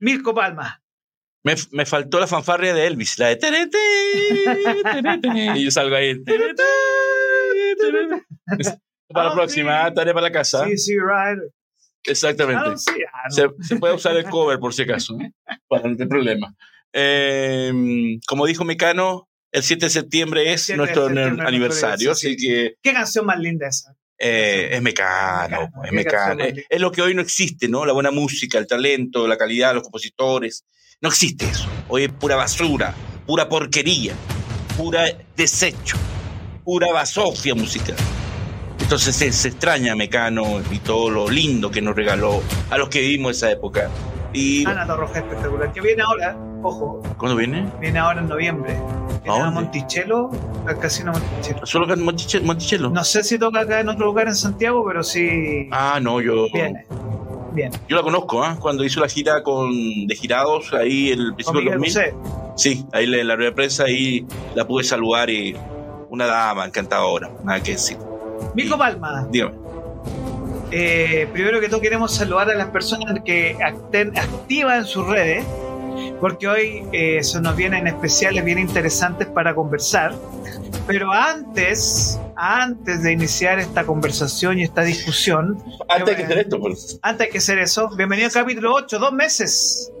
Mirko Palma. Me, me faltó la fanfarria de Elvis, la de... tere, te, tere, te, y yo salgo ahí. Para la Ah, próxima, sí. tarea para la casa. Sí, sí, right. Exactamente. Ah, ah. Se, se puede usar el cover por si acaso, ¿eh? para no tener problema. Eh, como dijo Mecano, el 7 de septiembre es 7 de nuestro septiembre, aniversario, así que Qué canción más linda esa. eh, es Mecano, Mecano, es Mecano. Es, es lo que hoy no existe, ¿no? La buena música, el talento, la calidad, los compositores. No existe eso. Hoy es pura basura, pura porquería, pura desecho, pura basofia musical. Entonces se, se extraña Mecano y todo lo lindo que nos regaló a los que vivimos esa época. Y Ana Torroja espectacular. Que viene ahora, ojo, ¿cuándo viene? viene ahora en noviembre. Viene a? Monticello, al Casino Monticello. Solo en Monticello. No sé si toca acá en otro lugar en Santiago, pero sí Ah, no, yo, viene. Bien. yo la conozco, ¿ah? Cuando hizo la gira con de girados ahí el principio del Miguel 2000. Bosé. Sí, ahí en la rueda de prensa ahí la pude saludar y una dama encantadora, nada que decir. Mirko Palma, Dígame. eh, primero que todo queremos saludar a las personas que estén activas en sus redes, porque hoy eh, se nos vienen especiales bien interesantes para conversar. Pero antes, antes de iniciar esta conversación y esta discusión, Antes que hacer esto, pues. antes hay que hacer eso, bienvenido al capítulo 8, dos meses.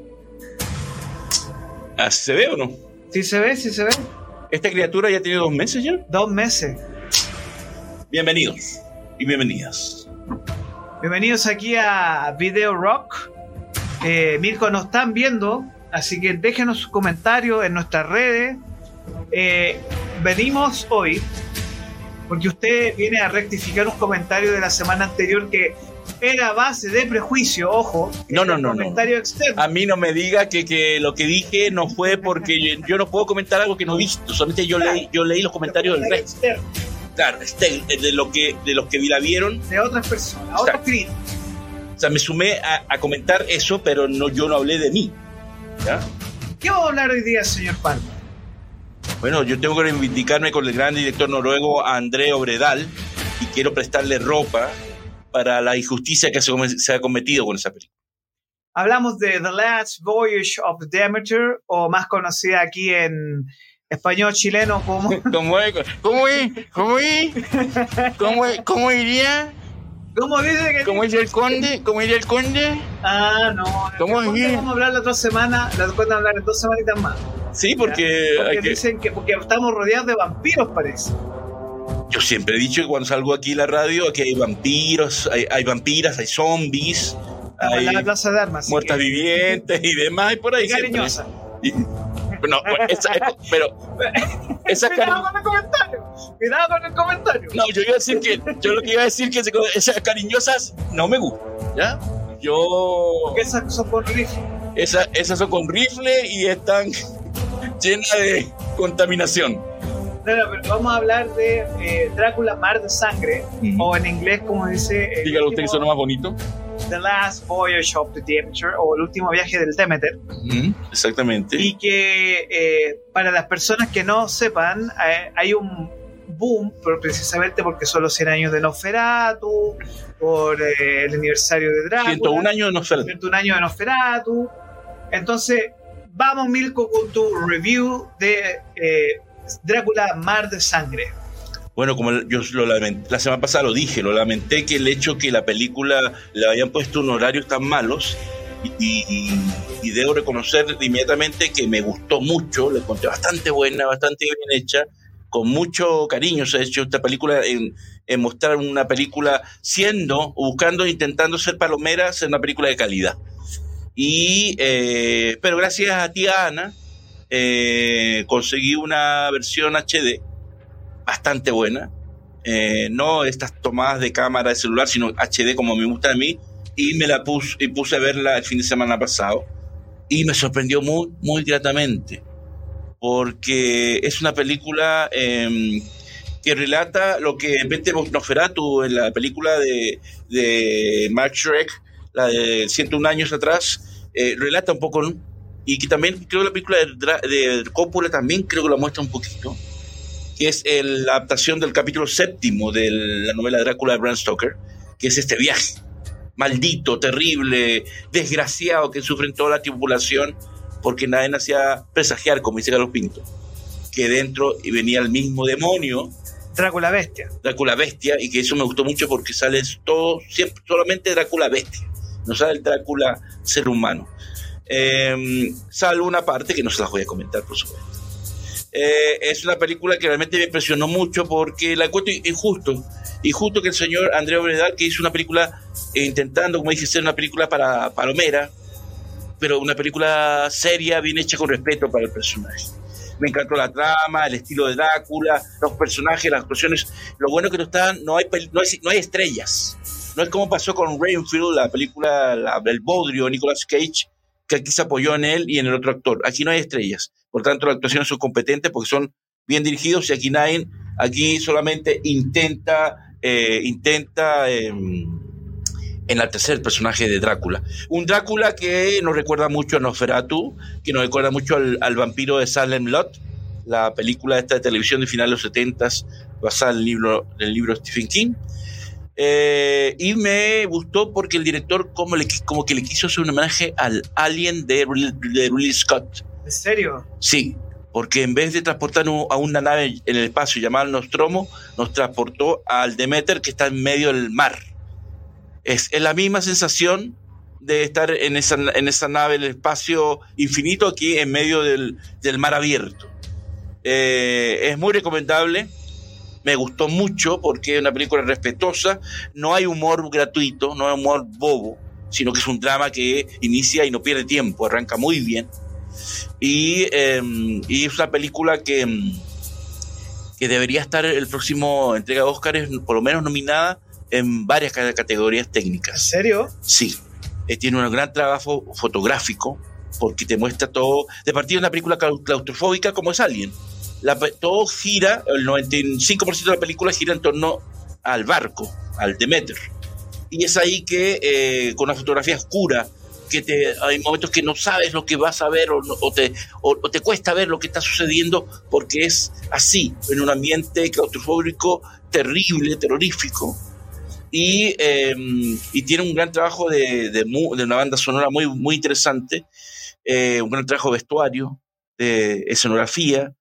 Ah, ¿Se ve o no? ¿Sí se ve? ¿Sí se ve? Esta criatura ya tiene dos meses ya. Dos meses. Bienvenidos y bienvenidas. Bienvenidos aquí a Video Rock. Eh, Mirko, nos están viendo, así que déjenos sus comentarios en nuestras redes. Eh, venimos hoy porque usted viene a rectificar un comentario de la semana anterior que era base de prejuicio, ojo. No, no, no, no. Comentario externo. A mí no me diga que, que lo que dije no fue porque yo, yo no puedo comentar algo que no he visto. Solamente yo leí, yo leí los comentarios del resto. externo Claro, este, de, lo que, de los que la vieron. de otras personas, a otros críticos. O sea, me sumé a, a comentar eso, pero no, yo no hablé de mí. ¿ya? ¿Qué vamos a hablar hoy día, señor Palma? Bueno, yo tengo que reivindicarme con el gran director noruego André Obredal y quiero prestarle ropa para la injusticia que se, ha cometido con esa película. Hablamos de The Last Voyage of Demeter, o más conocida aquí en español chileno ¿Cómo es? ¿Cómo es? ¿Cómo es? ¿Cómo? ¿Cómo iría? ¿Cómo dice que ¿Cómo iría el conde? ¿Cómo iría el conde? Ah, no. ¿Cómo es? Vamos a hablar la otra semana, la después de hablar en dos semanitas más. Sí, porque, Porque que- dicen que porque estamos rodeados de vampiros, parece. yo siempre he dicho que cuando salgo aquí en la radio que hay vampiros, hay, hay vampiras, hay zombies, hay la plaza de armas. muertas que- vivientes y demás, y por ahí y cariñosa. No, esa- pero esas Cuidado con el comentario. Cuidado con el comentario. No, yo iba a decir que, yo lo que iba a decir que esas cariñosas no me gustan, ¿ya? Yo, Porque esas son con rifle. esa- esas son con rifle y están llenas de contaminación. No, no, pero vamos a hablar de eh, Drácula Mar de Sangre, o en inglés, como dice. el Dígalo usted que último- suena más bonito. The Last Voyage of the Demeter, o el último viaje del Demeter. Exactamente. Y que eh, para las personas que no sepan, eh, hay un boom, pero precisamente porque son los 100 años de Nosferatu, por eh, el aniversario de Drácula. 101 años de Nosferatu. 101 años de Nosferatu. Entonces, vamos, Milko, con tu review de Drácula Mar de Sangre. Bueno, como yo lo lamenté, la semana pasada lo dije, lo lamenté que el hecho que la película le habían puesto un horarios tan malos y, debo reconocer inmediatamente que me gustó mucho, le encontré bastante buena, bastante bien hecha, con mucho cariño se ha hecho esta película en, mostrar una película siendo, buscando, intentando ser palomera, ser una película de calidad. Y, eh, pero gracias a ti, Ana, eh, conseguí una versión HD bastante buena. Eh, no estas tomadas de cámara de celular, sino HD como me gusta a mí. Y me la puse, y puse a verla el fin de semana pasado. Y me sorprendió muy, muy gratamente. Porque es una película eh, que relata lo que vete Nosferatu en la película de, de Mark Shrek, la de 101 años atrás, eh, relata un poco, y que también creo que la película de, de Coppola también creo que lo muestra un poquito, que es la adaptación del capítulo séptimo de la novela Drácula de Bram Stoker, que es este viaje maldito, terrible, desgraciado que sufren toda la tripulación porque nadie hacía presagiar, como dice Carlos Pinto, que dentro venía el mismo demonio. Drácula Bestia. Drácula Bestia, y que eso me gustó mucho porque sale todo, siempre, solamente Drácula Bestia, no sale el Drácula ser humano. Eh, salvo una parte que no se las voy a comentar, por supuesto. Eh, es una película que realmente me impresionó mucho porque la encuentro injusto. Injusto que el señor Andrea Obredal, que hizo una película eh, intentando, como dije, ser una película para Palomera, pero una película seria, bien hecha con respeto para el personaje. Me encantó la trama, el estilo de Drácula, los personajes, las actuaciones. Lo bueno que no están, no hay, no hay, no hay estrellas. No es como pasó con Rainfield, la película la, El Bodrio, Nicolas Cage, que aquí se apoyó en él y en el otro actor. Aquí no hay estrellas. Por tanto, las actuaciones son competentes porque son bien dirigidos y aquí nadie, aquí solamente intenta, eh, intenta eh, enaltecer el personaje de Drácula. Un Drácula que nos recuerda mucho a Nosferatu, que nos recuerda mucho al, vampiro de Salem Lot, la película esta de televisión de finales de los 70 basada en el libro, en el libro Stephen King. Eh, y me gustó porque el director como, le, como que le quiso hacer un homenaje al Alien de, de Ridley Scott. ¿En serio? Sí, porque en vez de transportar a una nave en el espacio llamada Nostromo, nos transportó al Demeter que está en medio del mar. Es, la misma sensación de estar en esa, en esa nave, el espacio infinito aquí en medio del, mar abierto. Eh, es muy recomendable me gustó mucho porque es una película respetuosa, no hay humor gratuito, no hay humor bobo, sino que es un drama que inicia y no pierde tiempo, arranca muy bien. Y, em, es una película que, em, que debería estar el próximo entrega de Oscars, por lo menos nominada en varias categorías técnicas. ¿En serio? Sí. Eh, tiene un gran trabajo fotográfico porque te muestra todo. De partida una película claustrofóbica como es Alien todo gira, el 95% de la película gira en torno al barco, al Demeter. Y es ahí que, eh, con una fotografía oscura, que te, hay momentos que no sabes lo que vas a ver o, te, o, te cuesta ver lo que está sucediendo porque es así, en un ambiente claustrofóbico terrible, terrorífico. Y, em, y tiene un gran trabajo de, de, de, una banda sonora muy, muy interesante, eh, un gran trabajo de vestuario, de escenografía,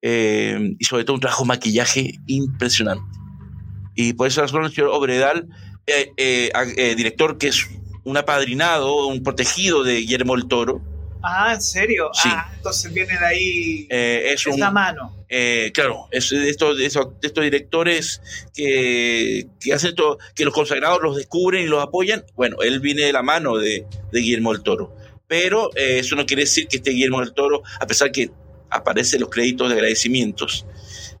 eh, y sobre todo un trabajo de maquillaje impresionante. Y por eso razón el señor Obredal, eh, eh, director que es un apadrinado, un protegido de Guillermo el Toro. Ah, ¿en serio? Sí. Ah, entonces viene de ahí es esta mano. claro, es de estos, de estos, directores que, que, hacen esto, que los consagrados los descubren y los apoyan. Bueno, él viene de la mano de, de Guillermo el Toro. Pero eso no quiere decir que esté Guillermo el Toro, a pesar que aparecen los créditos de agradecimientos.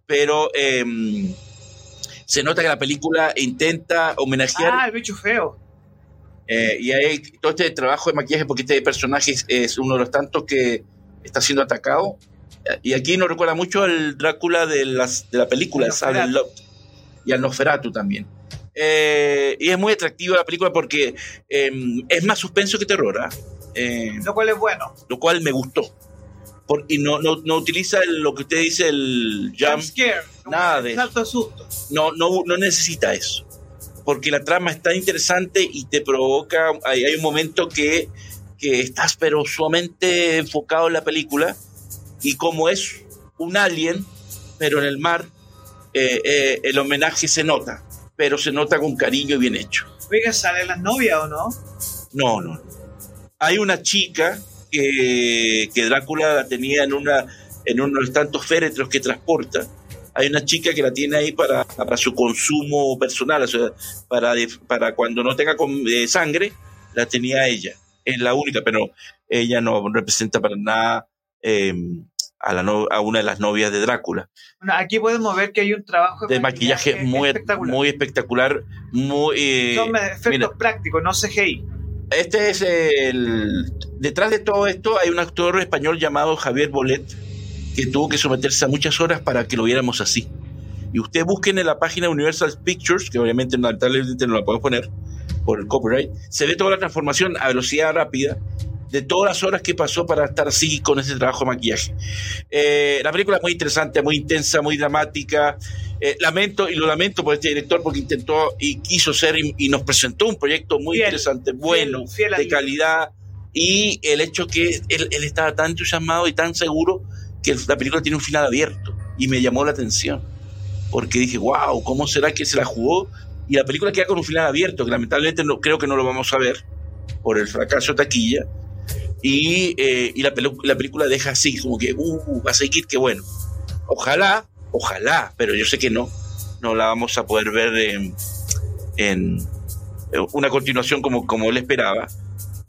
Pero em, se nota que la película intenta homenajear. Ah, el bicho feo. Eh, y hay todo este trabajo de maquillaje, porque este personaje es, uno de los tantos que está siendo atacado. Y aquí nos recuerda mucho al Drácula de, las, de la película, y al Nosferatu también. Eh, y es muy atractiva la película porque em, es más suspenso que terror. ¿ah? Eh, lo cual es bueno. Lo cual me gustó y no, no, no utiliza lo que usted dice, el jump. Scare, nada de eso. Susto. No, no, no necesita eso. Porque la trama está interesante y te provoca. Hay, hay un momento que, que estás, pero sumamente enfocado en la película. Y como es un alien, pero en el mar, eh, eh, el homenaje se nota. Pero se nota con cariño y bien hecho. Oiga, ¿sale la novia o no? No, no. Hay una chica que, Drácula la tenía en, una, en uno de los tantos féretros que transporta. Hay una chica que la tiene ahí para, para su consumo personal, o sea, para, para cuando no tenga eh, sangre, la tenía ella. Es la única, pero ella no representa para nada em, a, la a una de las novias de Drácula. Bueno, aquí podemos ver que hay un trabajo de, maquillaje, muy espectacular. Muy espectacular muy, eh, Son efectos prácticos, no CGI. Este es el. Detrás de todo esto hay un actor español llamado Javier Bolet que tuvo que someterse a muchas horas para que lo viéramos así. Y usted busquen en la página Universal Pictures, que obviamente lamentablemente no la puedo poner, por el copyright, se ve toda la transformación a velocidad rápida de todas las horas que pasó para estar así con ese trabajo de maquillaje. Eh, la película es muy interesante, muy intensa, muy dramática. Eh, lamento, y lo lamento por este director porque intentó y quiso ser y, nos presentó un proyecto muy interesante, bueno, de calidad. Y el hecho que él, él, estaba tan entusiasmado y tan seguro que la película tiene un final abierto. Y me llamó la atención. Porque dije, wow, ¿cómo será que se la jugó? Y la película queda con un final abierto, que lamentablemente no, creo que no lo vamos a ver por el fracaso de taquilla y, eh, y la, la, película deja así, como que, uh, va a seguir, que bueno. Ojalá, ojalá, pero yo sé que no, no la vamos a poder ver en, en una continuación como, como él esperaba,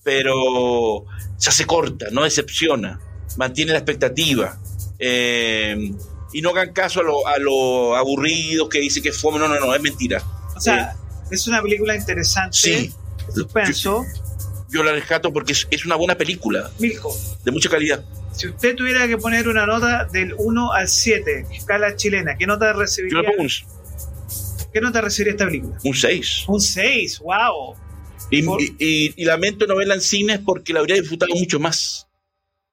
pero se hace corta, no decepciona, mantiene la expectativa. Eh, y no hagan caso a lo, a lo aburrido que dice que fue, no, no, no, es mentira. O sea, eh, es una película interesante, sí, suspenso yo la rescato porque es, una buena película. Milko. De mucha calidad. Si usted tuviera que poner una nota del 1 al 7, escala chilena, ¿qué nota recibiría? Yo pongo un... ¿Qué nota recibiría esta película? Un 6. Un 6, wow. Y, lamento no verla en cines porque la habría disfrutado mucho más.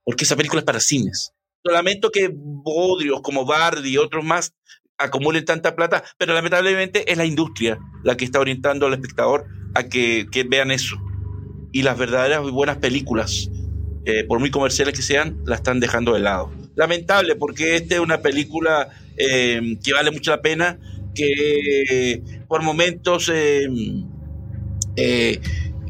Porque esa película es para cines. lamento que Bodrios como Bardi y otros más acumulen tanta plata, pero lamentablemente es la industria la que está orientando al espectador a que, vean eso y las verdaderas y buenas películas, eh, por muy comerciales que sean, la están dejando de lado. Lamentable, porque esta es una película eh, que vale mucho la pena, que por momentos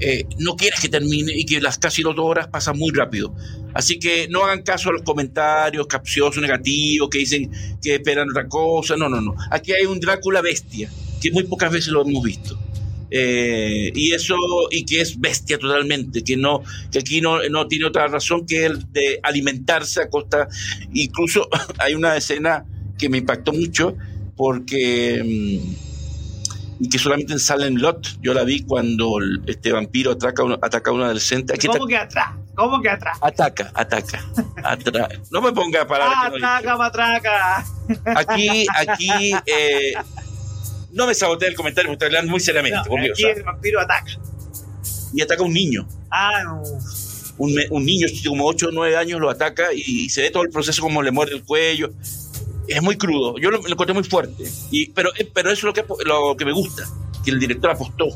eh, no quieres que termine y que las casi dos horas pasan muy rápido. Así que no hagan caso a los comentarios capciosos, negativos, que dicen que esperan otra cosa. No, no, no. Aquí hay un Drácula bestia, que muy pocas veces lo hemos visto. Eh, y eso, y que es bestia totalmente, que no, que aquí no, no tiene otra razón que el de alimentarse a costa. Incluso hay una escena que me impactó mucho porque mm, y que solamente en Salem Lot yo la vi cuando este vampiro ataca, ataca a un adolescente. ¿Cómo que atrás? ¿Cómo que atrás? Ataca, ataca. No me ponga para. Ataca, matraca. Aquí, aquí, eh, no me sabotee el comentario, porque estoy hablando muy seriamente. aquí el vampiro ataca. Y ataca a un niño. Ah, no. Un, un, niño como 8 o 9 años lo ataca y, se ve todo el proceso como le muerde el cuello. Es muy crudo. Yo lo, encontré muy fuerte. Y, pero, eh, pero eso es lo que, lo que me gusta, que el director apostó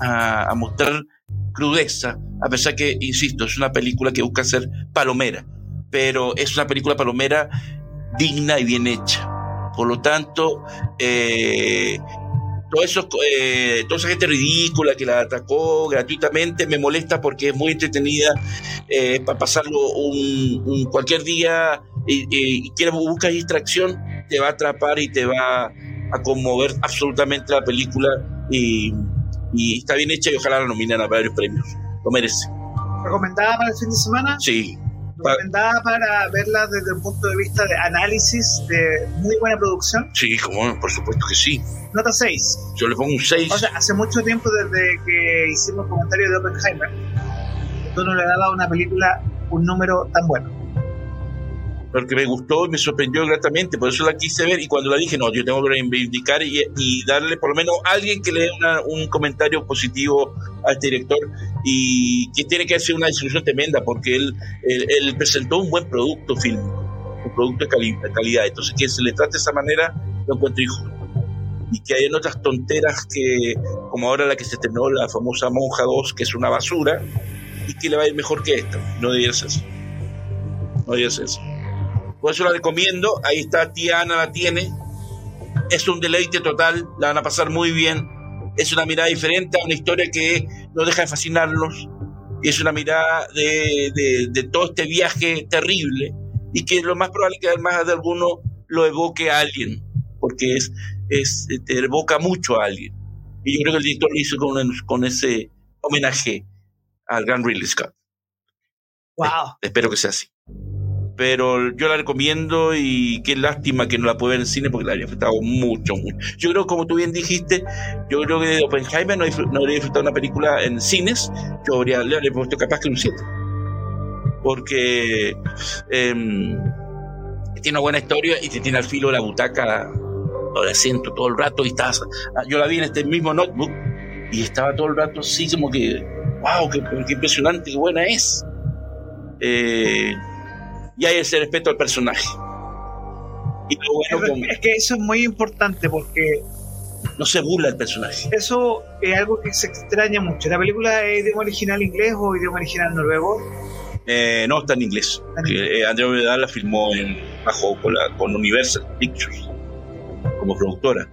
a, mostrar crudeza, a pesar que, insisto, es una película que busca ser palomera, pero es una película palomera digna y bien hecha. Por lo tanto, eh, todo eso, eh, toda esa gente ridícula que la atacó gratuitamente me molesta porque es muy entretenida para pasarlo un, cualquier día y, y, quieres buscar distracción, te va a atrapar y te va a conmover absolutamente la película y, y está bien hecha y ojalá la nominen a varios premios. Lo merece. ¿Recomendada para el fin de semana? Sí, recomendada para verla desde un punto de vista de análisis de muy buena producción? Sí, como por supuesto que sí. Nota 6. Yo le pongo un 6. O sea, hace mucho tiempo desde que hicimos comentarios de Oppenheimer, tú no le dabas a una película un número tan bueno porque me gustó y me sorprendió gratamente, por eso la quise ver y cuando la dije, no, yo tengo que reivindicar y, darle por lo menos a alguien que le dé un comentario positivo a este director y que tiene que hacer una disolución tremenda porque él, presentó un buen producto fílmico, un producto de, calidad, entonces que se le trate de esa manera lo encuentro hijo y que hay otras tonteras que, como ahora la que se estrenó, la famosa Monja 2, que es una basura, y que le va a ir mejor que esta. No debería ser eso. No debería ser eso. Por eso la recomiendo. Ahí está, tía Ana la tiene. Es un deleite total, la van a pasar muy bien. Es una mirada diferente a una historia que no deja de fascinarlos. Y es una mirada de, de, todo este viaje terrible y que lo más probable es que más de alguno lo evoque a alguien, porque es, es, te evoca mucho a alguien. Y yo creo que el director lo hizo con, con ese homenaje al gran Ridley Scott. Wow. espero que sea así pero yo la recomiendo y qué lástima que no la puede ver en cine porque la habría disfrutado mucho, mucho. Yo creo, como tú bien dijiste, yo creo que de Oppenheimer no, no habría disfrutado una película en cines, yo habría, le habría puesto capaz que un 7. Porque em, tiene una buena historia y te tiene al filo de la butaca o el asiento todo el rato y estás. Yo la vi en este mismo notebook y estaba todo el rato así como que, wow, qué, qué impresionante, qué buena es. Eh, y hay ese respeto al personaje. Y lo bueno, es que eso es muy importante porque no se burla el personaje. Eso es algo que se extraña mucho. ¿La película es idioma original inglés o idioma original noruego? Eh, no, está en inglés. Eh, Andrea Vedal la filmó en, bajo con, la, con Universal Pictures como productora.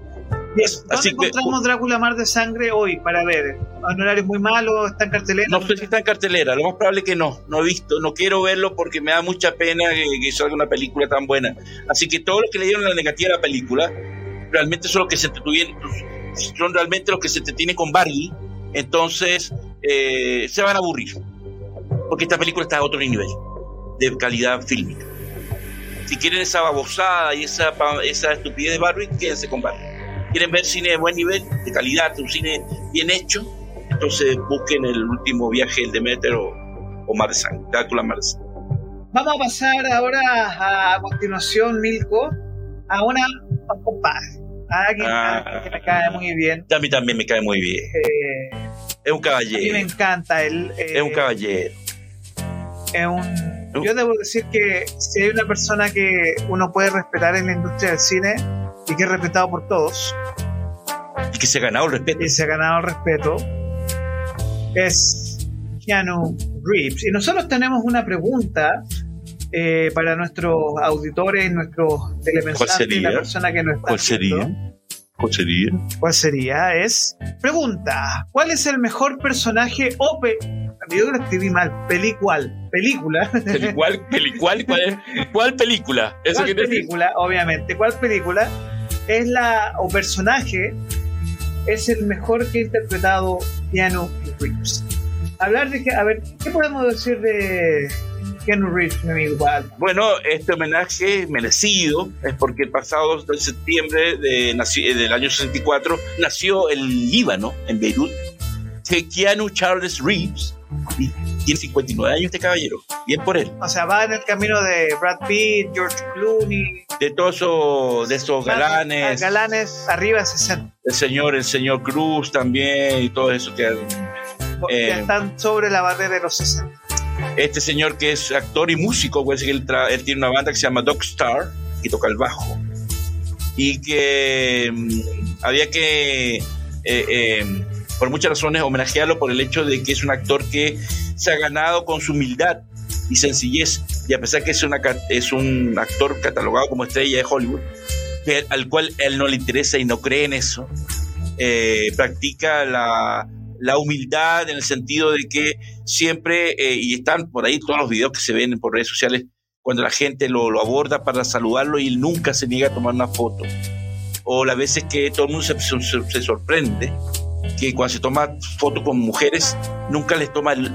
¿Dónde encontramos Drácula Mar de Sangre hoy para ver? ¿En horario muy malo? ¿Está en cartelera? No sé si está en cartelera, lo más probable que no. No he visto, no quiero verlo porque me da mucha pena que, salga una película tan buena. Así que todos los que le dieron la negativa a la película, realmente son los que se entretuvieron, son realmente los que se entretienen con Barbie, entonces eh, se van a aburrir. Porque esta película está a otro nivel de calidad fílmica. Si quieren esa babosada y esa, esa estupidez de Barbie, quédense con Barbie quieren ver cine de buen nivel, de calidad, un cine bien hecho, entonces busquen el último viaje, el Demeter o, o Mar Vamos a pasar ahora a, continuación, Milko, a una compadre. A alguien ah, que me cae muy bien. A mí también me cae muy bien. Eh, es un caballero. A mí me encanta él. es un eh, caballero. Es un, yo debo decir que si hay una persona que uno puede respetar en la industria del cine, y que es respetado por todos. Y que se ha ganado el respeto. Y se ha ganado el respeto. Es Keanu Reeves. Y nosotros tenemos una pregunta eh, para nuestros auditores, nuestros telemensajes, la persona que nos está ¿Cuál sería? ¿Cuál sería? ¿Cuál sería? Es pregunta: ¿Cuál es el mejor personaje o yo lo escribí mal, pelicual, película. ¿Pelicual? ¿Pelicual? ¿Cuál, ¿Cuál película? ¿Cuál película? Obviamente, ¿cuál película? Es la, o personaje, es el mejor que ha interpretado Keanu Reeves. Hablar de que, a ver, ¿qué podemos decir de Keanu Reeves, mi amigo? Bueno, este homenaje merecido es porque el pasado 2 de septiembre de, del año 64 nació el Líbano, en Beirut, Keanu Charles Reeves, tiene 59 años este caballero. Bien por él. O sea, va en el camino de Brad Pitt, George Clooney. De todos esos, de esos galanes. Galanes arriba de 60. El señor, el señor Cruz también y todo eso que, eh, están sobre la barrera de los 60. Este señor que es actor y músico, pues, él, él tiene una banda que se llama Dog Star, que toca el bajo. Y que mm, había que eh, eh, por muchas razones homenajearlo por el hecho de que es un actor que se ha ganado con su humildad y sencillez, y a pesar que es, una, es un actor catalogado como estrella de Hollywood, que, al cual él no le interesa y no cree en eso, eh, practica la, la, humildad en el sentido de que siempre, eh, y están por ahí todos los videos que se ven por redes sociales, cuando la gente lo, lo, aborda para saludarlo y él nunca se niega a tomar una foto. O las veces que todo el mundo se, se, se sorprende que cuando se toma foto con mujeres, nunca les toma el,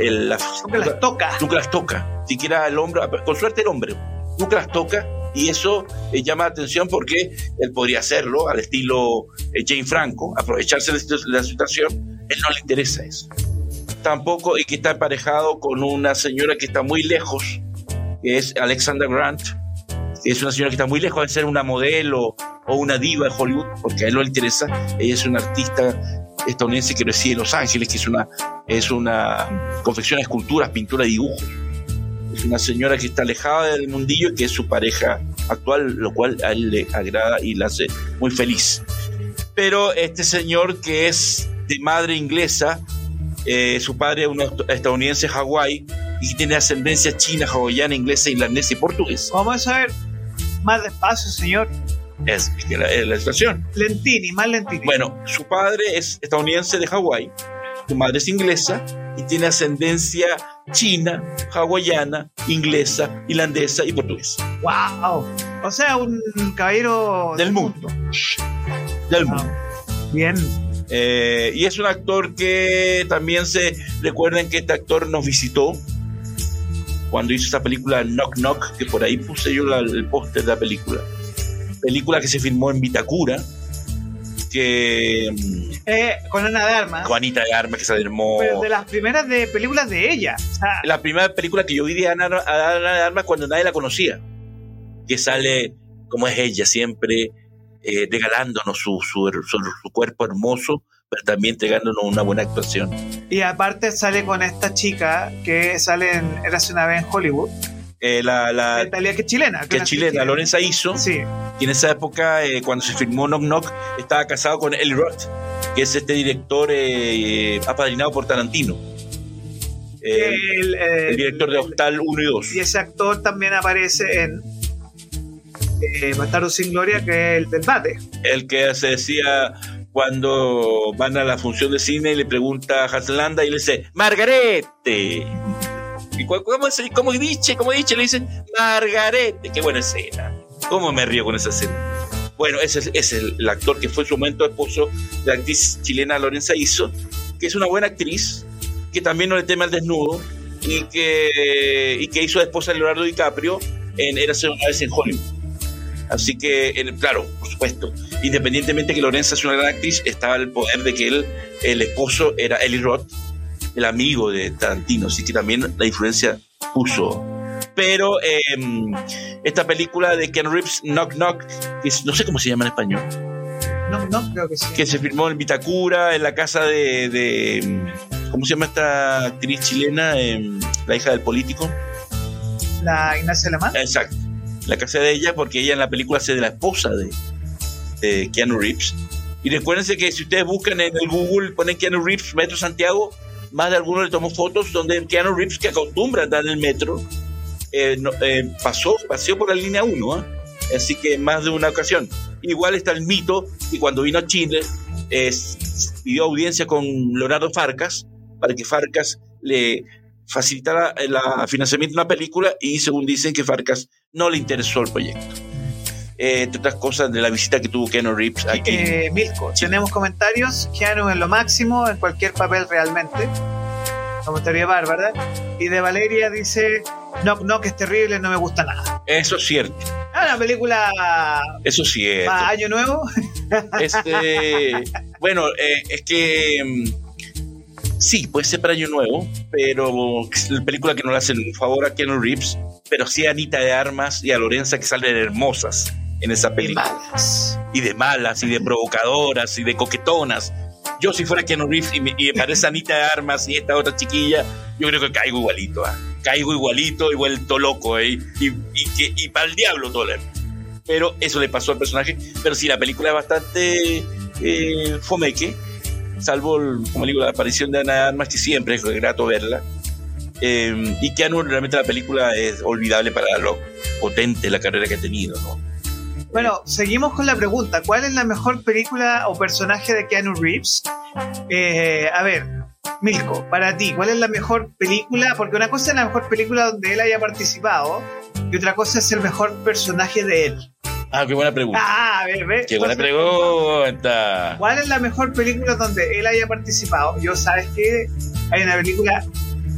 nunca las toca. Nunca las toca. Siquiera el hombre, con suerte el hombre, nunca las toca. Y eso eh, llama la atención porque él podría hacerlo al estilo eh, Jane Franco, aprovecharse de la situación. Él no le interesa eso. Tampoco, y que está emparejado con una señora que está muy lejos, que es Alexander Grant, que es una señora que está muy lejos de ser una modelo o una diva de Hollywood, porque a él no le interesa. Ella es una artista estadounidense que reside en Los Ángeles, que es una, es una confección de esculturas, pintura y dibujos. Es una señora que está alejada del mundillo y que es su pareja actual, lo cual a él le agrada y la hace muy feliz. Pero este señor que es de madre inglesa, eh, su padre es un estadounidense Hawái y tiene ascendencia china, hawaiana, inglesa, irlandesa y portuguesa. Vamos a ver más despacio, señor es, la, situación. Lentini, más Lentini. Bueno, su padre es estadounidense de Hawái, su madre es inglesa y tiene ascendencia china, hawaiana, inglesa, irlandesa y portuguesa. ¡Wow! O sea, un caballero del mundo. Del mundo. Bien. Eh, y es un actor que también se recuerden que este actor nos visitó cuando hizo esa película Knock Knock, que por ahí puse yo el póster de la película película que se filmó en Vitacura, que... Eh, con Ana de Armas. Juanita de Armas, que se armó... Pero de las primeras de películas de ella. La primera película que yo vi de Ana, de Armas cuando nadie la conocía. Que sale como es ella, siempre eh, regalándonos su, su, su, cuerpo hermoso, pero también entregándonos una buena actuación. Y aparte sale con esta chica que sale en Érase una vez en Hollywood. Eh, la, la, Italia que chilena. que es chilena, Lorenza Iso. Sí. Y en esa época, eh, cuando se firmó Knock Knock, estaba casado con Eli Roth, que es este director eh, apadrinado por Tarantino. Eh, el, eh, el director de Hostal 1 y 2. Y ese actor también aparece en eh, Bastardo sin Gloria, que es el del bate. El que se decía cuando van a la función de cine y le pregunta a Haslanda y le dice, Margarete. ¿Y se- cómo dice? ¿Cómo dice? Le dicen, Margarete. Qué buena escena. ¿Cómo me río con esa escena? Bueno, ese es, es el, el actor que fue en su momento esposo de la actriz chilena Lorenza Iso, que es una buena actriz, que también no le teme al desnudo y que, y que hizo de esposa de Leonardo DiCaprio en Érase una vez en Hollywood. Así que, claro, por supuesto, independientemente que Lorenza es una gran actriz, estaba el poder de que él, el esposo, era Eli Roth, el amigo de Tarantino, así que también la influencia puso. Pero eh, esta película de Ken Reeves, Knock Knock, que es- no sé cómo se llama en español, No, no, creo que sí. que se filmó en Vitacura, en la casa de, de- ¿cómo se llama esta actriz chilena? Em, la hija del político. La Ignacia Alemán. Exacto. La casa de ella, porque ella en la película hace de la esposa de, de Keanu Reeves. Y recuérdense que si ustedes buscan en el Google, ponen Keanu Reeves, Metro Santiago, más de alguno le tomó fotos donde Keanu Reeves, que acostumbra a andar en el metro, eh, eh, pasó, por la línea 1, ¿ah? así que más de una ocasión. Igual está el mito que cuando vino a Chile pidió audiencia con Leonardo Farcas para que Farcas le facilitara el financiamiento de una película y según dicen que Farcas no le interesó el proyecto. Eh, entre otras cosas de la visita que tuvo Keanu Reeves aquí. Eh, Milko, tenemos comentarios. Keanu en lo máximo, en cualquier papel realmente. Comentario Bárbara. Y de Valeria dice: Knock Knock es terrible, no me gusta nada. Eso es cierto, Ah, una película eso es cierto. para Año Nuevo. Este, bueno, eh, es que mm, sí, puede ser para Año Nuevo, pero es la película que no le hacen un favor a Keanu Reeves, pero sí a Anita de Armas y a Lorenza que salen hermosas en esa película. malas. Y de malas, y de provocadoras, y de coquetonas. Yo si fuera Keanu Reeves y me, y me parece Anita de Armas y esta otra chiquilla, yo creo que caigo igualito. ah. Caigo igualito y vuelto loco. eh, y, y, y para el diablo todo lo Pero eso le pasó al personaje. Pero sí, la película es bastante eh, fomeque. Salvo, el- como digo, la aparición de Ana de Armas, que siempre es grato verla. Eh, y Keanu, realmente la película es olvidable para lo potente la carrera que ha tenido. ¿no? Bueno, seguimos con la pregunta. ¿Cuál es la mejor película o personaje de Keanu Reeves? Eh, a ver, Milko, para ti, ¿cuál es la mejor película? Porque una cosa es la mejor película donde él haya participado y otra cosa es el mejor personaje de él. Ah, qué buena pregunta. Ah, a ver, ve. qué buena pregunta. ¿Cuál es la mejor película donde él haya participado? Yo sabes que hay una película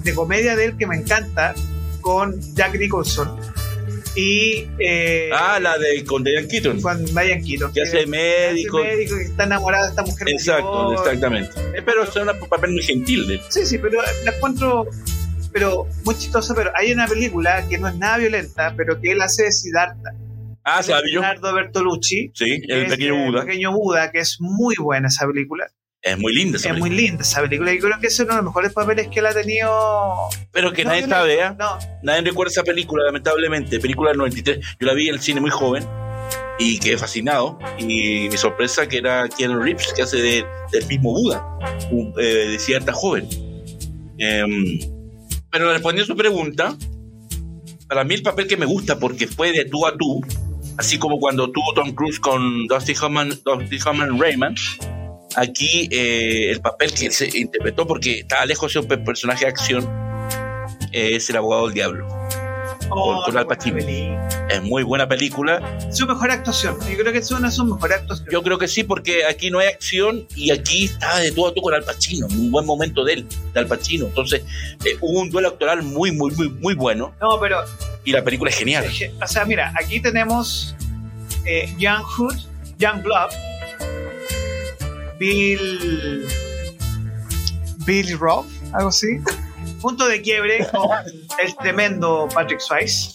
de comedia de él que me encanta con Jack Nicholson y eh, Ah, la de con Diane Keaton. con Diane Keaton. Que hace médico. hace médico que está enamorada de esta mujer. Exacto, mayor. exactamente. Eh, Pero es un papel muy gentil de él. Sí, sí, pero la encuentro pero muy chistosa, pero hay una película que no es nada violenta, pero que él hace de Siddhartha. Ah, sabio. Leonardo Bertolucci. Sí, que el pequeño eh, Buda. pequeño Buda, que es muy buena esa película. Es muy linda esa Es muy linda esa película y creo que es uno de los mejores papeles que él ha tenido. Pero que No nadie sabe, ¿eh? No, Nadie recuerda esa película, lamentablemente. Película del 93. Yo la vi en el cine muy joven y quedé fascinado. Y mi sorpresa que era Keanu Reeves, que hace de- del mismo Buda, un, eh, de cierta joven. Em, pero respondiendo a su pregunta, para mí el papel que me gusta porque fue de tú a tú, así como cuando tuvo Tom Cruise con Dusty Hoffman, Dusty Hoffman Rayman, aquí eh, el papel que se interpretó porque estaba lejos de ser un pe- personaje de acción eh, es el abogado del diablo. Oh, con película. Es muy buena película. Su mejor actuación. Yo creo que es una de sus mejores actuaciones. Yo creo que sí, porque aquí no hay acción y aquí estaba de todo a todo con Al Pacino, un buen momento de él, de Al Pacino. Entonces, eh, hubo un duelo actoral muy, muy, muy, muy bueno No, pero y la película es genial. O sea, mira, aquí tenemos eh, Young Hood, Young Blood, Bill. Bill Roth, algo así. Punto de quiebre con el tremendo Patrick Swayze.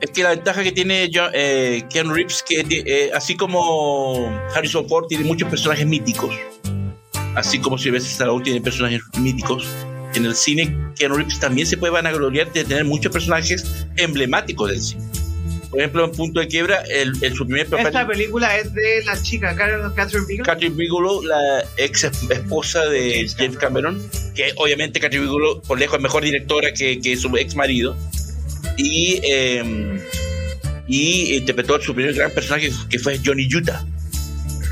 Es que la ventaja que tiene John, eh, Keanu Reeves, que eh, así como Harrison Ford tiene muchos personajes míticos, así como si ves Stallone tiene personajes míticos, en el cine Keanu Reeves también se puede vanagloriar de tener muchos personajes emblemáticos del cine. Por ejemplo, en Punto de Quiebra, el, su primer papel. Esta película es de la chica Catherine Bigelow. Catherine Bigelow, la ex esposa de James Cameron, que obviamente Catherine Bigelow, por lejos, es mejor directora que, que su ex marido. Y, em, y interpretó su primer gran personaje, que fue Johnny Utah,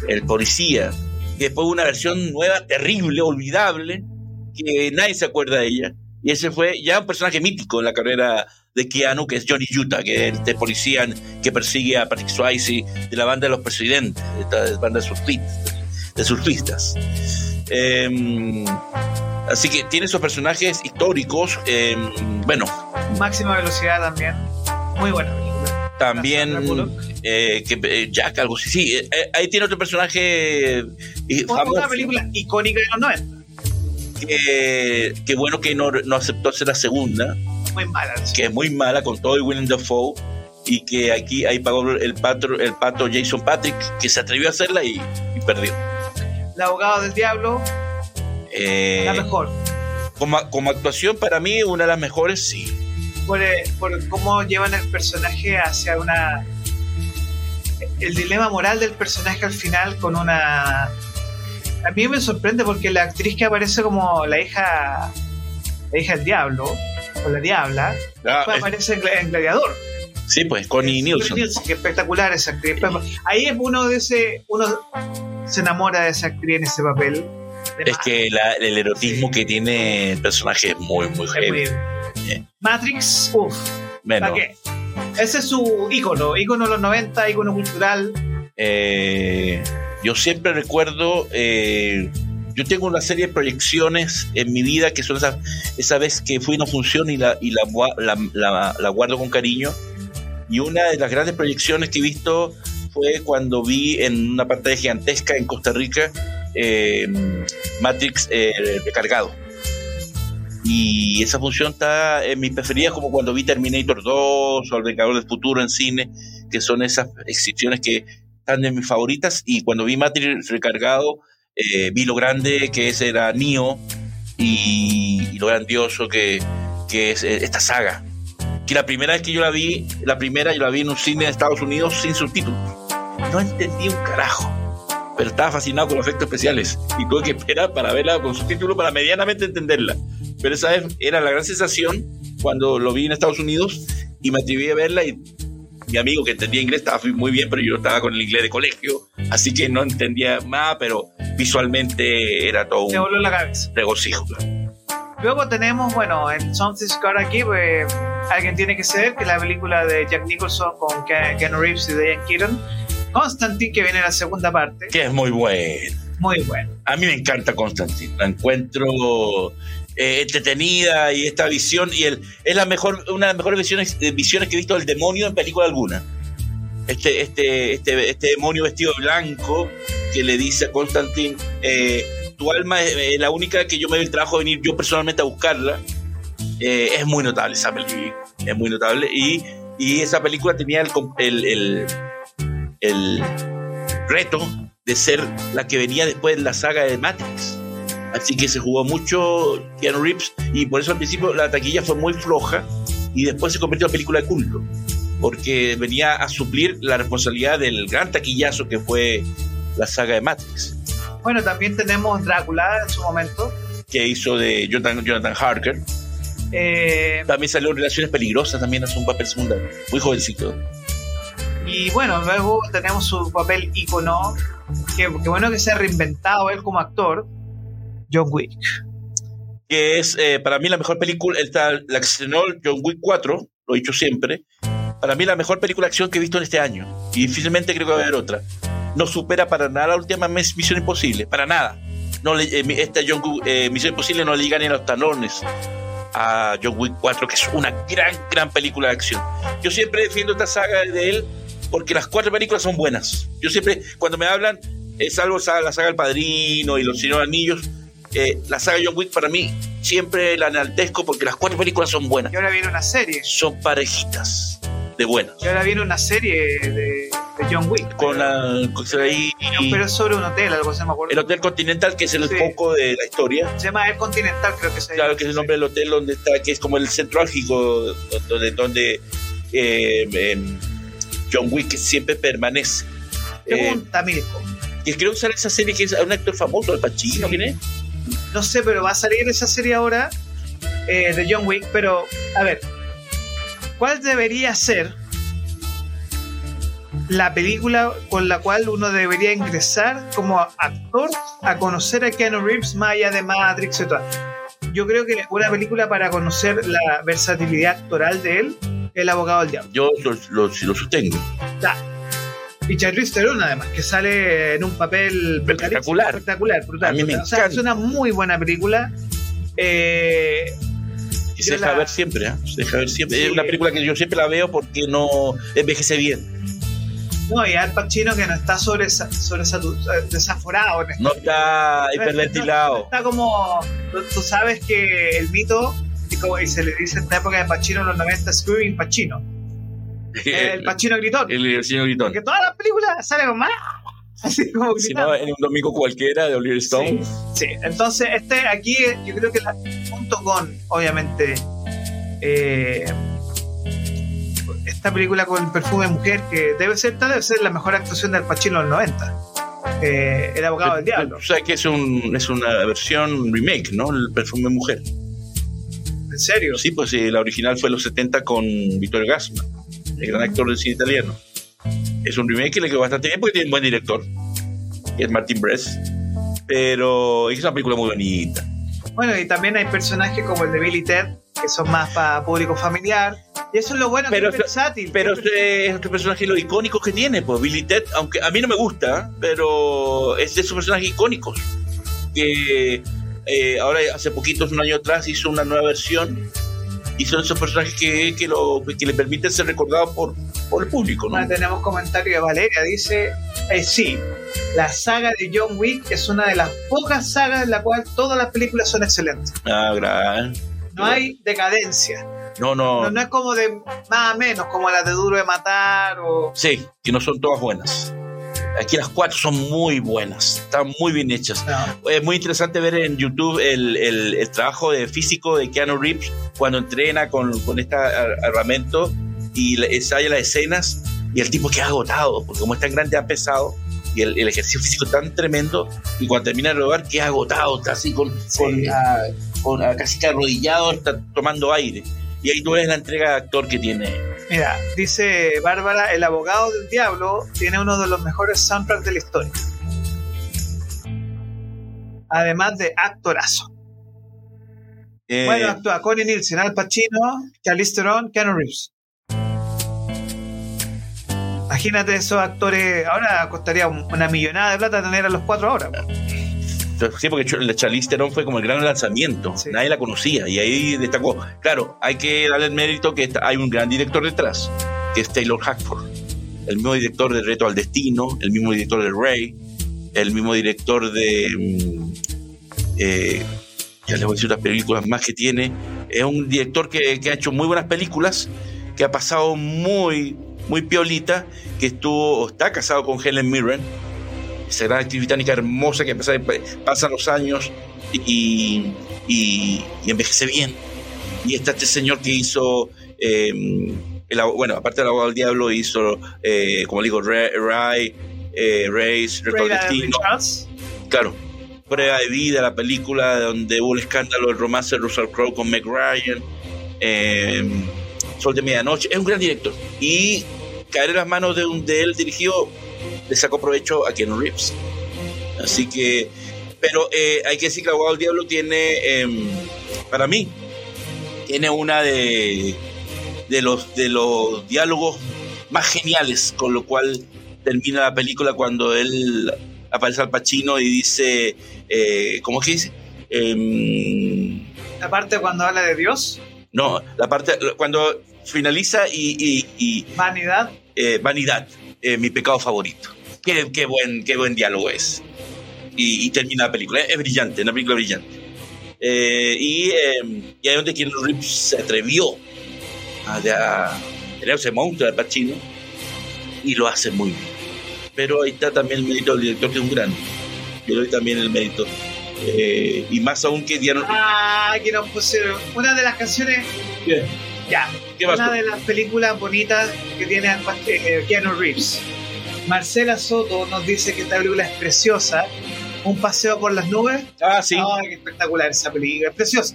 el policía. Y después una versión nueva, terrible, olvidable, que nadie se acuerda de ella. Y ese fue ya un personaje mítico en la carrera de Keanu, que es Johnny Utah, que es este policía que persigue a Patrick Swayze de la banda de los presidentes, de esta banda de surfistas. Em, así que tiene esos personajes históricos. Em, bueno. Máxima velocidad también. Muy buena película. También eh, que eh, Jack, algo así. Sí, eh, ahí tiene otro personaje famoso. Una película icónica de los 90 que, bueno que no, no, aceptó hacer la segunda. Muy mala. Que es muy mala con todo el Willem Dafoe y que aquí ahí pagó el pato, el pato Jason Patrick, que se atrevió a hacerla y, perdió. El abogado del diablo, eh, la mejor. Como, como, actuación, para mí, una de las mejores, sí. Por, eh, por cómo llevan el personaje hacia una. El dilema moral del personaje al final con una a mí me sorprende porque la actriz que aparece como la hija, la hija del diablo, o la diabla, ah, aparece en Gladiador. Sí, pues Connie Nielsen. Qué espectacular esa actriz. Ahí es uno de ese, uno se enamora de esa actriz en ese papel. Es que el erotismo que tiene el personaje es muy, muy heavy. Matrix, uff. ¿Para qué? Ese es su ícono, ícono de los 90, ícono cultural. Eh, yo siempre recuerdo, eh, yo tengo una serie de proyecciones en mi vida que son esa, esa vez que fui a una función y, la, y la, la, guardo con cariño. Y una de las grandes proyecciones que he visto fue cuando vi en una pantalla gigantesca en Costa Rica eh, Matrix eh, recargado. Y esa función está en mis preferidas, como cuando vi Terminator 2 o El Vengador del Futuro en cine, que son esas exhibiciones que están de mis favoritas. Y cuando vi Matrix recargado, eh, vi lo grande que es era Neo y, lo grandioso que, que, es eh, esta saga. Que la primera vez que yo la vi, la primera yo la vi en un cine de Estados Unidos sin subtítulos. No entendí un carajo, pero estaba fascinado con los efectos especiales y tuve que esperar para verla con subtítulos para medianamente entenderla. Pero esa vez era la gran sensación cuando lo vi en Estados Unidos y me atreví a verla y mi amigo que entendía inglés estaba muy bien, pero yo estaba con el inglés de colegio, así que no entendía más, pero visualmente era todo un la cabeza. regocijo. Luego tenemos, bueno, en Something's Got aquí, pues, alguien tiene que ser, que la película de Jack Nicholson con Ken Reeves y Diane Keaton. Constantine, que viene en la segunda parte. Que es muy bueno. Muy bueno. A mí me encanta Constantine. La encuentro eh, entretenida y esta visión y el, es la mejor una de las mejores visiones, eh, visiones que he visto del demonio en película alguna este, este, este, este demonio vestido de blanco que le dice a Constantine eh, tu alma es la única que yo me doy el trabajo de venir yo personalmente a buscarla. Es muy notable esa película es muy notable. Y, y esa película tenía el, el, el, el reto de ser la que venía después de la saga de Matrix. Así que se jugó mucho Keanu Reeves y por eso al principio la taquilla fue muy floja y después se convirtió en película de culto, porque venía a suplir la responsabilidad del gran taquillazo que fue la saga de Matrix. Bueno, también tenemos Drácula en su momento. Que hizo de Jonathan, Jonathan Harker. Eh, también salió en Relaciones Peligrosas, también hace un papel secundario, muy jovencito. Y bueno, luego tenemos su papel ícono, que, que bueno que se ha reinventado él como actor, John Wick. Que es eh, para mí la mejor película, está, la que estrenó John Wick 4, lo he dicho siempre, para mí la mejor película de acción que he visto en este año. Y difícilmente creo que va a haber otra. No supera para nada la última Misión Imposible, para nada. No le, eh, esta John eh, Misión Imposible no le llega ni a los talones a John Wick 4, que es una gran, gran película de acción. Yo siempre defiendo esta saga de él porque las cuatro películas son buenas. Yo siempre, cuando me hablan, salvo la saga El Padrino y Los Señores Anillos, eh, la saga John Wick para mí siempre la enaltezco porque las cuatro películas son buenas. Y ahora viene una serie. Son parejitas. De buena. Y ahora viene una serie de, de John Wick. Con la, con ahí, pero es sobre un hotel, algo se me acuerdo. El Hotel Continental, que es el Sí. foco de la historia. Se llama El Continental, creo que se Claro, que es el nombre del hotel donde está, que es como el centro álgico donde, donde eh, em, John Wick siempre permanece. Eh, Pregunta, Mirko. que creo que sale esa serie que es un actor famoso, el Pacino, Sí. ¿quién es? No sé, pero va a salir esa serie ahora eh, de John Wick. Pero, a ver, ¿cuál debería ser la película con la cual uno debería ingresar como actor a conocer a Keanu Reeves más allá de Matrix y todo? Yo creo que una película para conocer la versatilidad actoral de él, El abogado del diablo. Yo lo, lo, lo sostengo. Y Charlize Theron además, que sale en un papel Espectacular. espectacular, brutal. A mí me. O sea, encanta. es una muy buena película. Eh, Yo se deja la- ver siempre, ¿eh? Se deja ver siempre. Sí. Es una película que yo siempre la veo porque no envejece bien. no, y Al Pacino que no está sobre, sobre desaforado. en No está hiperventilado. Está como, tú sabes que el mito, y, como, se le dice en esta época de Pacino en los 90, Screaming Pacino. El Pacino gritón. El, el señor Gritón. Porque todas las películas sale con más. Así como Si no, en un domingo cualquiera de Oliver Stone. Sí, sí. entonces este aquí yo creo que la- junto con, obviamente, eh, esta película con el perfume de mujer, que debe ser, debe ser la mejor actuación del Pacino en los 90. Eh, el abogado del diablo. O sea que es, un, es una versión remake, ¿no? El perfume mujer. ¿En serio? Sí, pues la original fue en los 70 con Vittorio Gassman, el gran actor del cine italiano. Es un remake que le quedó bastante bien porque tiene un buen director, que es Martin Brest. Pero es una película muy bonita. Bueno, y también hay personajes como el de Billy Ted, que son más para público familiar. Y eso es lo bueno, Pero que es versátil. Pero Es otro personaje lo icónico que tiene, pues Billy Ted, aunque a mí no me gusta, pero es de esos personajes icónicos. Que eh, ahora hace poquitos, un año atrás, hizo una nueva versión y son esos personajes que, que, lo, que le permiten ser recordados por, por el público, ¿no? Bueno, tenemos comentario de Valeria, dice, eh, sí, la saga de John Wick es una de las pocas sagas en la cual todas las películas son excelentes. Ah, gran. No hay decadencia. No, no. No, no es como de más a menos, como las de Duro de Matar o... Sí, que no son todas buenas. Aquí las cuatro son muy buenas, están muy bien hechas. No. Es muy interesante ver en YouTube el, el- el trabajo de físico de Keanu Reeves cuando entrena con, con este ar- armamento y ensaya las escenas y el tipo queda agotado, porque como es tan grande, ha pesado y el, el ejercicio físico tan tremendo y cuando termina de rodar queda agotado, está así con, Sí. con, ah, con, ah, casi que arrodillado, está tomando aire. Y ahí tú ves la entrega de actor que tiene. Mira, dice Bárbara, el abogado del diablo tiene uno de los mejores soundtracks de la historia. Además de actorazo. Eh, Bueno, actúa Connie Nielsen, Al Pacino, Charlize Theron, Keanu Reeves. Imagínate esos actores. Ahora costaría un- una millonada de plata tener a los cuatro ahora. Sí, porque la Charlize Theron fue como el gran lanzamiento. Sí. Nadie la conocía y ahí destacó. Claro, hay que darle el mérito que hay un gran director detrás, que es Taylor Hackford. El mismo director de Reto al Destino, el mismo director de Ray, el mismo director de. mm, eh, ya les voy a decir otras películas más que tiene. Es un director que, que ha hecho muy buenas películas, que ha pasado muy, muy piolita, que estuvo, está casado con Helen Mirren, esa gran actriz británica hermosa que a pesar de pasan los años y, y- y envejece bien. Y está este señor que hizo, eh, el bueno, aparte del abogado del diablo, hizo, eh, como le digo, Ray, Ray eh, Race, Destino, claro. Prueba de vida, la película donde hubo el escándalo del romance de Russell Crowe con Meg Ryan, eh, Sol de Medianoche, es un gran director. Y caer en las manos de, un, de él dirigido le sacó provecho a Keanu Reeves. Así que, pero eh, hay que decir que abogado del diablo tiene, em, para mí, tiene una de, de, los, de los diálogos más geniales, con lo cual termina la película cuando él aparece al Pacino y dice, eh, ¿cómo es que dice? Em, Aparte cuando habla de Dios, no, la parte, cuando finaliza y, y- y, vanidad. eh, vanidad, eh, mi pecado favorito. Qué, qué buen, qué buen diálogo es. Y, y termina la película. Es, brillante, una película brillante. Eh, y, eh, y ahí donde Keanu Reeves se atrevió a, a- en ese monstruo de Pacino, y lo hace muy bien. Pero ahí está también el mérito del director, que es un grande. Yo le doy también el mérito. Eh, y más aún que Diana. Ah, que nos pusieron una de las canciones. ¿Qué? Ya. ¿Qué una de las películas bonitas que tiene eh, Keanu Reeves. Marcela Soto nos dice que esta película es preciosa. Un paseo por las nubes. Ah, sí. Ay, qué espectacular esa película, es preciosa.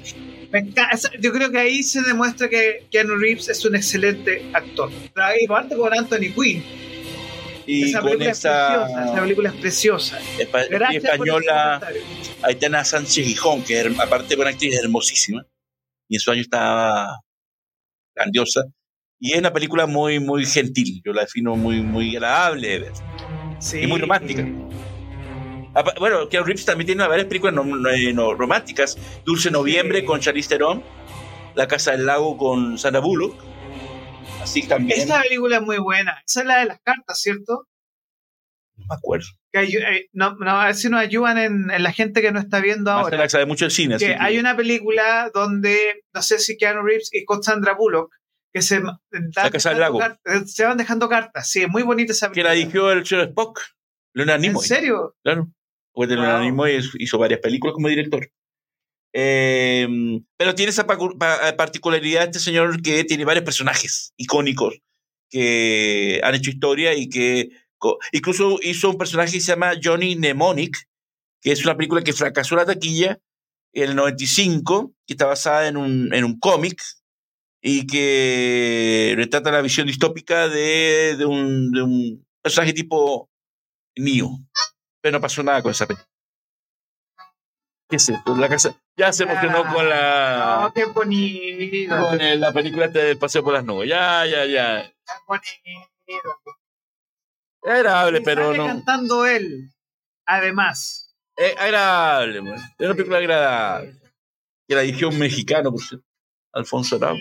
Esa- Yo creo que ahí se demuestra que Keanu Reeves es un excelente actor. Y aparte con Anthony Quinn. y esa con película es esa preciosa. Esa película es preciosa. espa- Gracias española. Aitana Sánchez Gijón, que aparte de buena actriz, es hermosísima. Y en su año estaba grandiosa. Y es una película muy, muy gentil. Yo la defino muy, muy agradable de ver. Sí. Y muy romántica. Bueno, Keanu Reeves también tiene varias películas no, no- eh, no, románticas. Dulce Noviembre Sí. con Charlize Theron. La Casa del Lago con Sandra Bullock. Así también. Esta película es muy buena. Esa es la de las cartas, ¿cierto? No me acuerdo. Que hay- eh, no, no, a ver si nos ayudan en, en la gente que nos está viendo ahora. Marcela sabe mucho de cine. que que- hay una película donde, no sé si Keanu Reeves y con Sandra Bullock, que se, La Casa del Lago. car- se van dejando cartas. Sí, es muy bonita esa que película. la dirigió el señor Spock. Leonard ¿En Nimoy. serio? Claro. Pues de Wow. Leonard Nimoy hizo- varias películas como director. Eh, pero tiene esa pa- particularidad este señor que tiene varios personajes icónicos que han hecho historia y que incluso hizo un personaje que se llama Johnny Mnemonic, que es una película que fracasó en la taquilla en el 95, que está basada en un, en un cómic y que retrata la visión distópica de, de un, de un personaje tipo Neo. Pero no pasó nada con esa película. ¿Qué es esto? La casa. Ya se emocionó con la. Oh, qué bonito. Con el- la película del paseo por las nubes. Ya, ya, ya. Qué bonito. Agradable, Y pero sale no. cantando él, además. Es agradable, man. Es una película agradable. Que la dirigió un mexicano, por cierto. Alfonso Arau.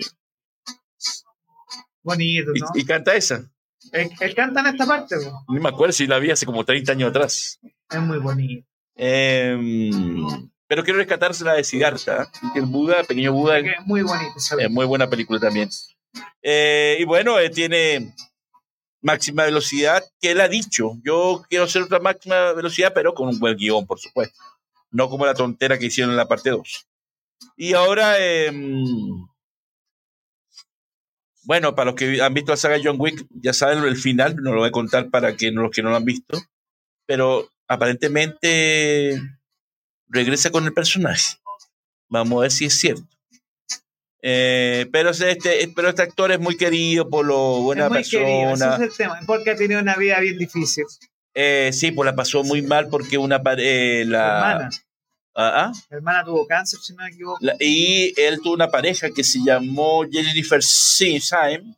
Bonito, ¿no? Y, y canta esa. Él, él canta en esta parte. No me acuerdo si la vi hace como 30 años atrás. es muy bonito. Em, pero quiero rescatarse la de Siddhartha. que El Buda, Pequeño Buda, Es muy bonito. esa Es muy buena película también. Eh, y bueno, eh, tiene máxima velocidad, que él ha dicho. Yo quiero hacer otra máxima velocidad, pero con un buen guion, por supuesto. No como la tontera que hicieron en la parte 2. Y ahora, eh, bueno, para los que han visto la saga John Wick, ya saben el final, no lo voy a contar para que los que no lo han visto, pero aparentemente regresa con el personaje. Vamos a ver si es cierto. Eh, pero, este, pero este actor es muy querido por lo buena es muy querido, ese persona. es el tema, porque ha tenido una vida bien difícil. Eh, sí, pues la pasó muy mal porque una eh, la, hermana, ah, ah, hermana tuvo cáncer, si no me equivoco. la- y él tuvo una pareja que se llamó Jennifer Syme,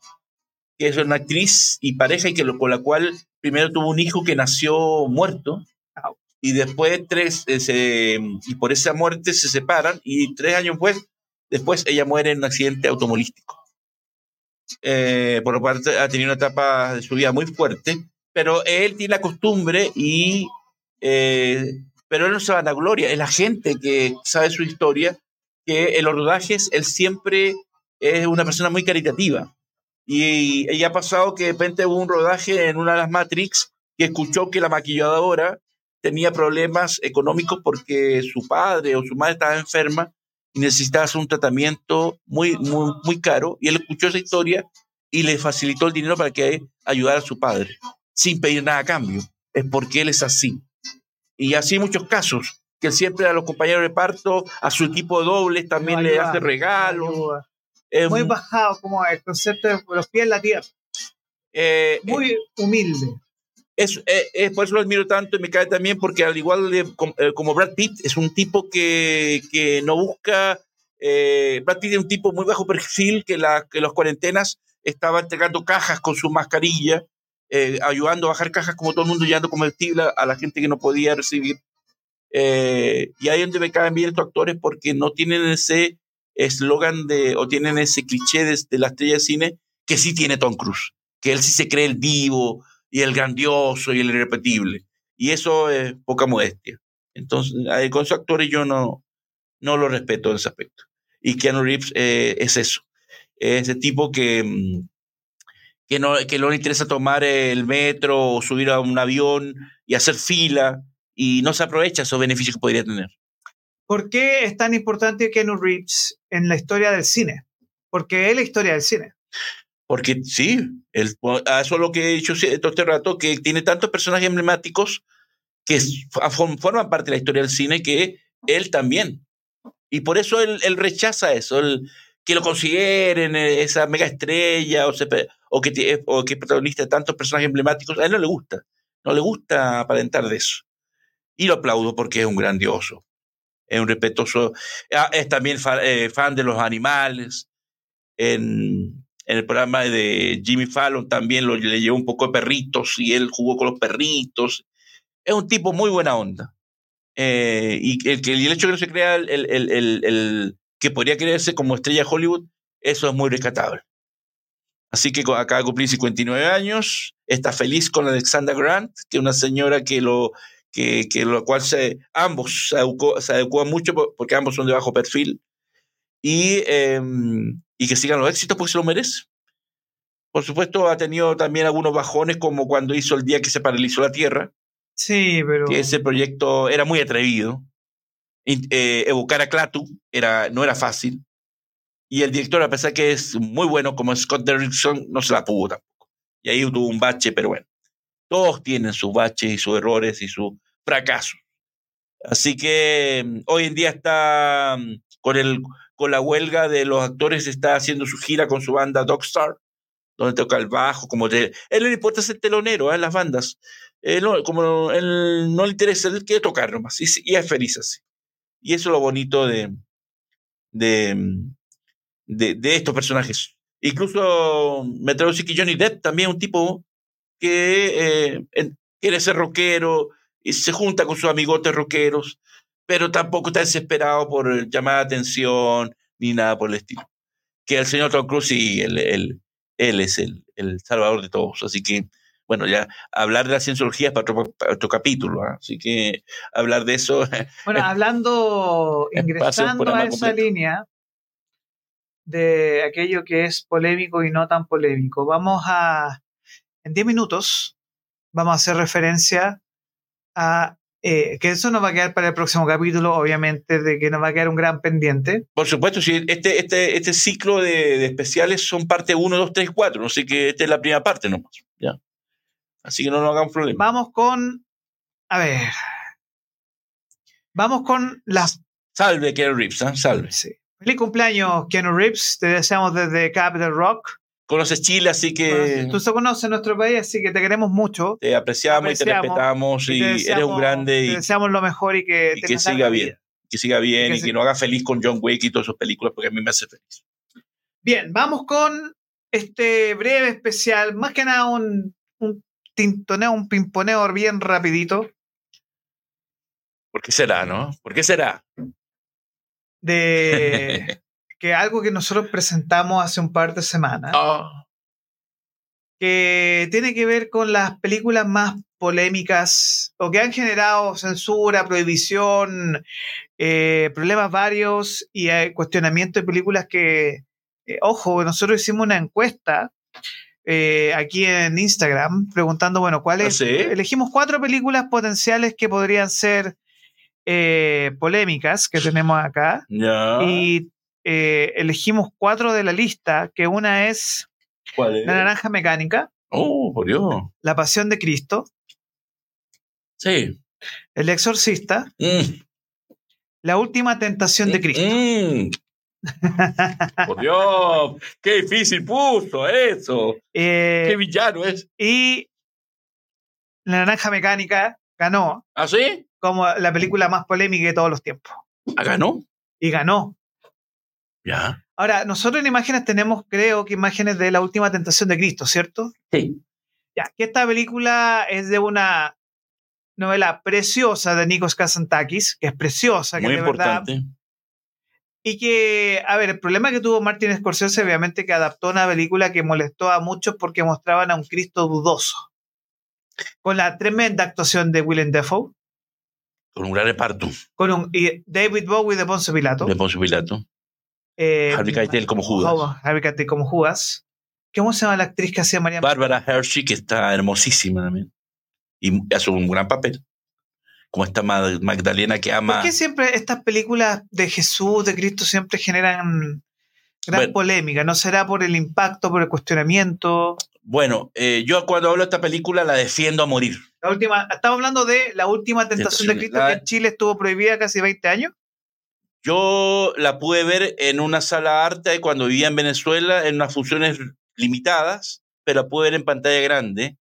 que es una actriz y pareja y que lo- con la cual primero tuvo un hijo que nació muerto y después tres eh, se- y por esa muerte se separan y tres años después después ella muere en un accidente automovilístico. Eh, por lo cual ha tenido una etapa de su vida muy fuerte pero él tiene la costumbre y eh, pero él no se vanagloria es la gente que sabe su historia que en los rodajes él siempre es una persona muy caritativa. Y, y ha pasado que de repente hubo un rodaje en una de las Matrix que escuchó que la maquilladora tenía problemas económicos porque su padre o su madre estaba enferma y necesitaba hacer un tratamiento muy, muy, muy caro. Y él escuchó esa historia y le facilitó el dinero para que ayudara a su padre, sin pedir nada a cambio. Es porque él es así. Y así muchos casos, que él siempre a los compañeros de reparto, a su equipo de dobles también le hace lo regalos. Es Muy mu- bajado, como el concepto de los pies en la tierra. eh, Muy humilde. Es, eh, eh, por eso lo admiro tanto y me cae también porque al igual de, eh, como Brad Pitt es un tipo que, que no busca Brad Pitt es un tipo muy bajo perfil que, la, que las cuarentenas estaba entregando cajas con su mascarilla ayudando a bajar cajas como todo el mundo llevando comestible a, la gente que no podía recibir. Y ahí es donde me caen bien estos actores porque no tienen ese eslogan de o tienen ese cliché de, de la estrella de cine que sí tiene Tom Cruise que él sí se cree el divo y el grandioso y el irrepetible. Y eso es poca modestia. Entonces, con esos actores yo no, no lo respeto en ese aspecto. Y Keanu Reeves eh, es eso. Es ese tipo que, mm, que no, que no le interesa tomar el metro o subir a un avión y hacer fila y no se aprovecha esos beneficios que podría tener. ¿Por qué es tan importante Keanu Reeves en la historia del cine? Porque es la historia del cine. Porque sí, el, eso es lo que he dicho todo este rato, que tiene tantos personajes emblemáticos que forman parte de la historia del cine que él también. Y por eso él, él rechaza eso, que lo consideren eh, esa mega estrella o, o, que, o que protagonista de tantos personajes emblemáticos. A él no le gusta, no le gusta aparentar de eso. Y lo aplaudo porque es un grandioso, es un respetuoso, ah, es también eh, fan de los animales. En, en, el programa de Jimmy Fallon también lo, le llevó un poco de perritos y él jugó con los perritos. Es un tipo muy buena onda. Eh, y, el, hecho de que no se crea el, que podría creerse como estrella de Hollywood, eso es muy rescatable. Así que acaba de cumplir 59 años, está feliz con Alexandra Grant, que es una señora que lo, que, lo cual se, ambos se, adecuan mucho porque ambos son de bajo perfil y, em, y que sigan los éxitos porque se lo merece. Por supuesto, ha tenido también algunos bajones, como cuando hizo el día que se paralizó la Tierra. Sí, pero. Que ese proyecto era muy atrevido. Eh, evocar a Clatu era, no era fácil. Y el director, a pesar que es muy bueno como Scott Derrickson, no se la pudo tampoco. Y ahí tuvo un bache, pero bueno. Todos tienen sus baches y sus errores y sus fracasos. Así que mm, hoy en día está mm, con, el, con la huelga de los actores, está haciendo su gira con su banda Dogstar, donde toca el bajo, como de, él no le importa ser telonero en ¿eh? las bandas. como él no le interesa, él quiere tocar nomás, y, es feliz así. Y eso es lo bonito de, de, de, estos personajes. Incluso me atrevo a que Johnny Depp también es un tipo que eh, quiere ser rockero y se junta con sus amigotes rockeros, pero tampoco está desesperado por llamar la atención ni nada por el estilo. Que el señor Tom Cruise sí, él, él, él es el, el salvador de todos. Así que bueno, ya hablar de la cienciología es para otro, capítulo, ¿ah? así que hablar de eso. Bueno, hablando, ingresando a esa línea de aquello que es polémico y no tan polémico, vamos a, en 10 minutos, vamos a hacer referencia a eh, que eso nos va a quedar para el próximo capítulo, obviamente, de que nos va a quedar un gran pendiente. Por supuesto, sí, este, este, este ciclo de, de especiales son parte 1, 2, 3, 4, así que esta es la primera parte nomás. ¿ya? Así que no nos hagan problema. Vamos con. A ver. Vamos con las. Salve, Keanu Reeves, ¿eh? salve. Sí. Feliz cumpleaños, Keanu Reeves. Te deseamos desde Capital Rock. Conoces Chile, así que. Tú se conoces nuestro país, así que te queremos mucho. Te apreciamos, y te respetamos y, eres un grande. Y, te deseamos lo mejor y que, y que siga bien. Que siga bien y que, nos haga feliz con John Wick y todas sus películas, porque a mí me hace feliz. Bien, vamos con este breve especial, más que nada un tintoneo, un pimponeo bien rapidito. ¿Por qué será, no? ¿Por qué será? De que algo que nosotros presentamos hace un par de semanas. Ah. Que tiene que ver con las películas más polémicas o que han generado censura, prohibición, eh, problemas varios y cuestionamiento de películas que, eh, ojo, nosotros hicimos una encuesta eh, aquí en Instagram preguntando, bueno, ¿cuáles? ¿Ah, elegimos cuatro películas potenciales que podrían ser eh, polémicas que tenemos acá. Y eh, elegimos cuatro de la lista, que una es, ¿Cuál La Naranja Mecánica. Oh, por Dios. La Pasión de Cristo. Sí. El Exorcista. Mm. La Última Tentación de Cristo. Mm. Por Dios, qué difícil puso eso. Eh, qué villano es. Y La Naranja Mecánica ganó. ¿Ah, sí? Como la película más polémica de todos los tiempos. ¿Ah, ganó? Y ganó. Ya. Ahora, nosotros en imágenes tenemos, creo que imágenes de la última tentación de Cristo, ¿cierto? Sí. Ya, que esta película es de una novela preciosa de Nikos Kazantakis, que es preciosa, que Muy de importante. verdad y que, a ver, el problema que tuvo Martin Scorsese, obviamente, que adaptó una película que molestó a muchos porque mostraban a un Cristo dudoso. Con la tremenda actuación de Willem Dafoe. Con un gran reparto. Con un y David Bowie de Ponce Pilato. De Ponce Pilato. Eh, Harvey Keitel como Judas. Harvey Keitel como Judas. ¿Cómo se llama la actriz que hacía María Bárbara Hershey, que está hermosísima también. Y hace un gran papel. Como esta Magdalena que ama. ¿Por qué siempre estas películas de Jesús, de Cristo, siempre generan gran polémica? ¿No será por el impacto, por el cuestionamiento? Bueno, eh, yo cuando hablo de esta película la defiendo a morir. La última, estamos hablando de la última tentación de Cristo que en Chile estuvo prohibida casi 20 años. Yo la pude ver en una sala arte cuando vivía en Venezuela, en unas funciones limitadas, pero la pude ver en pantalla grande.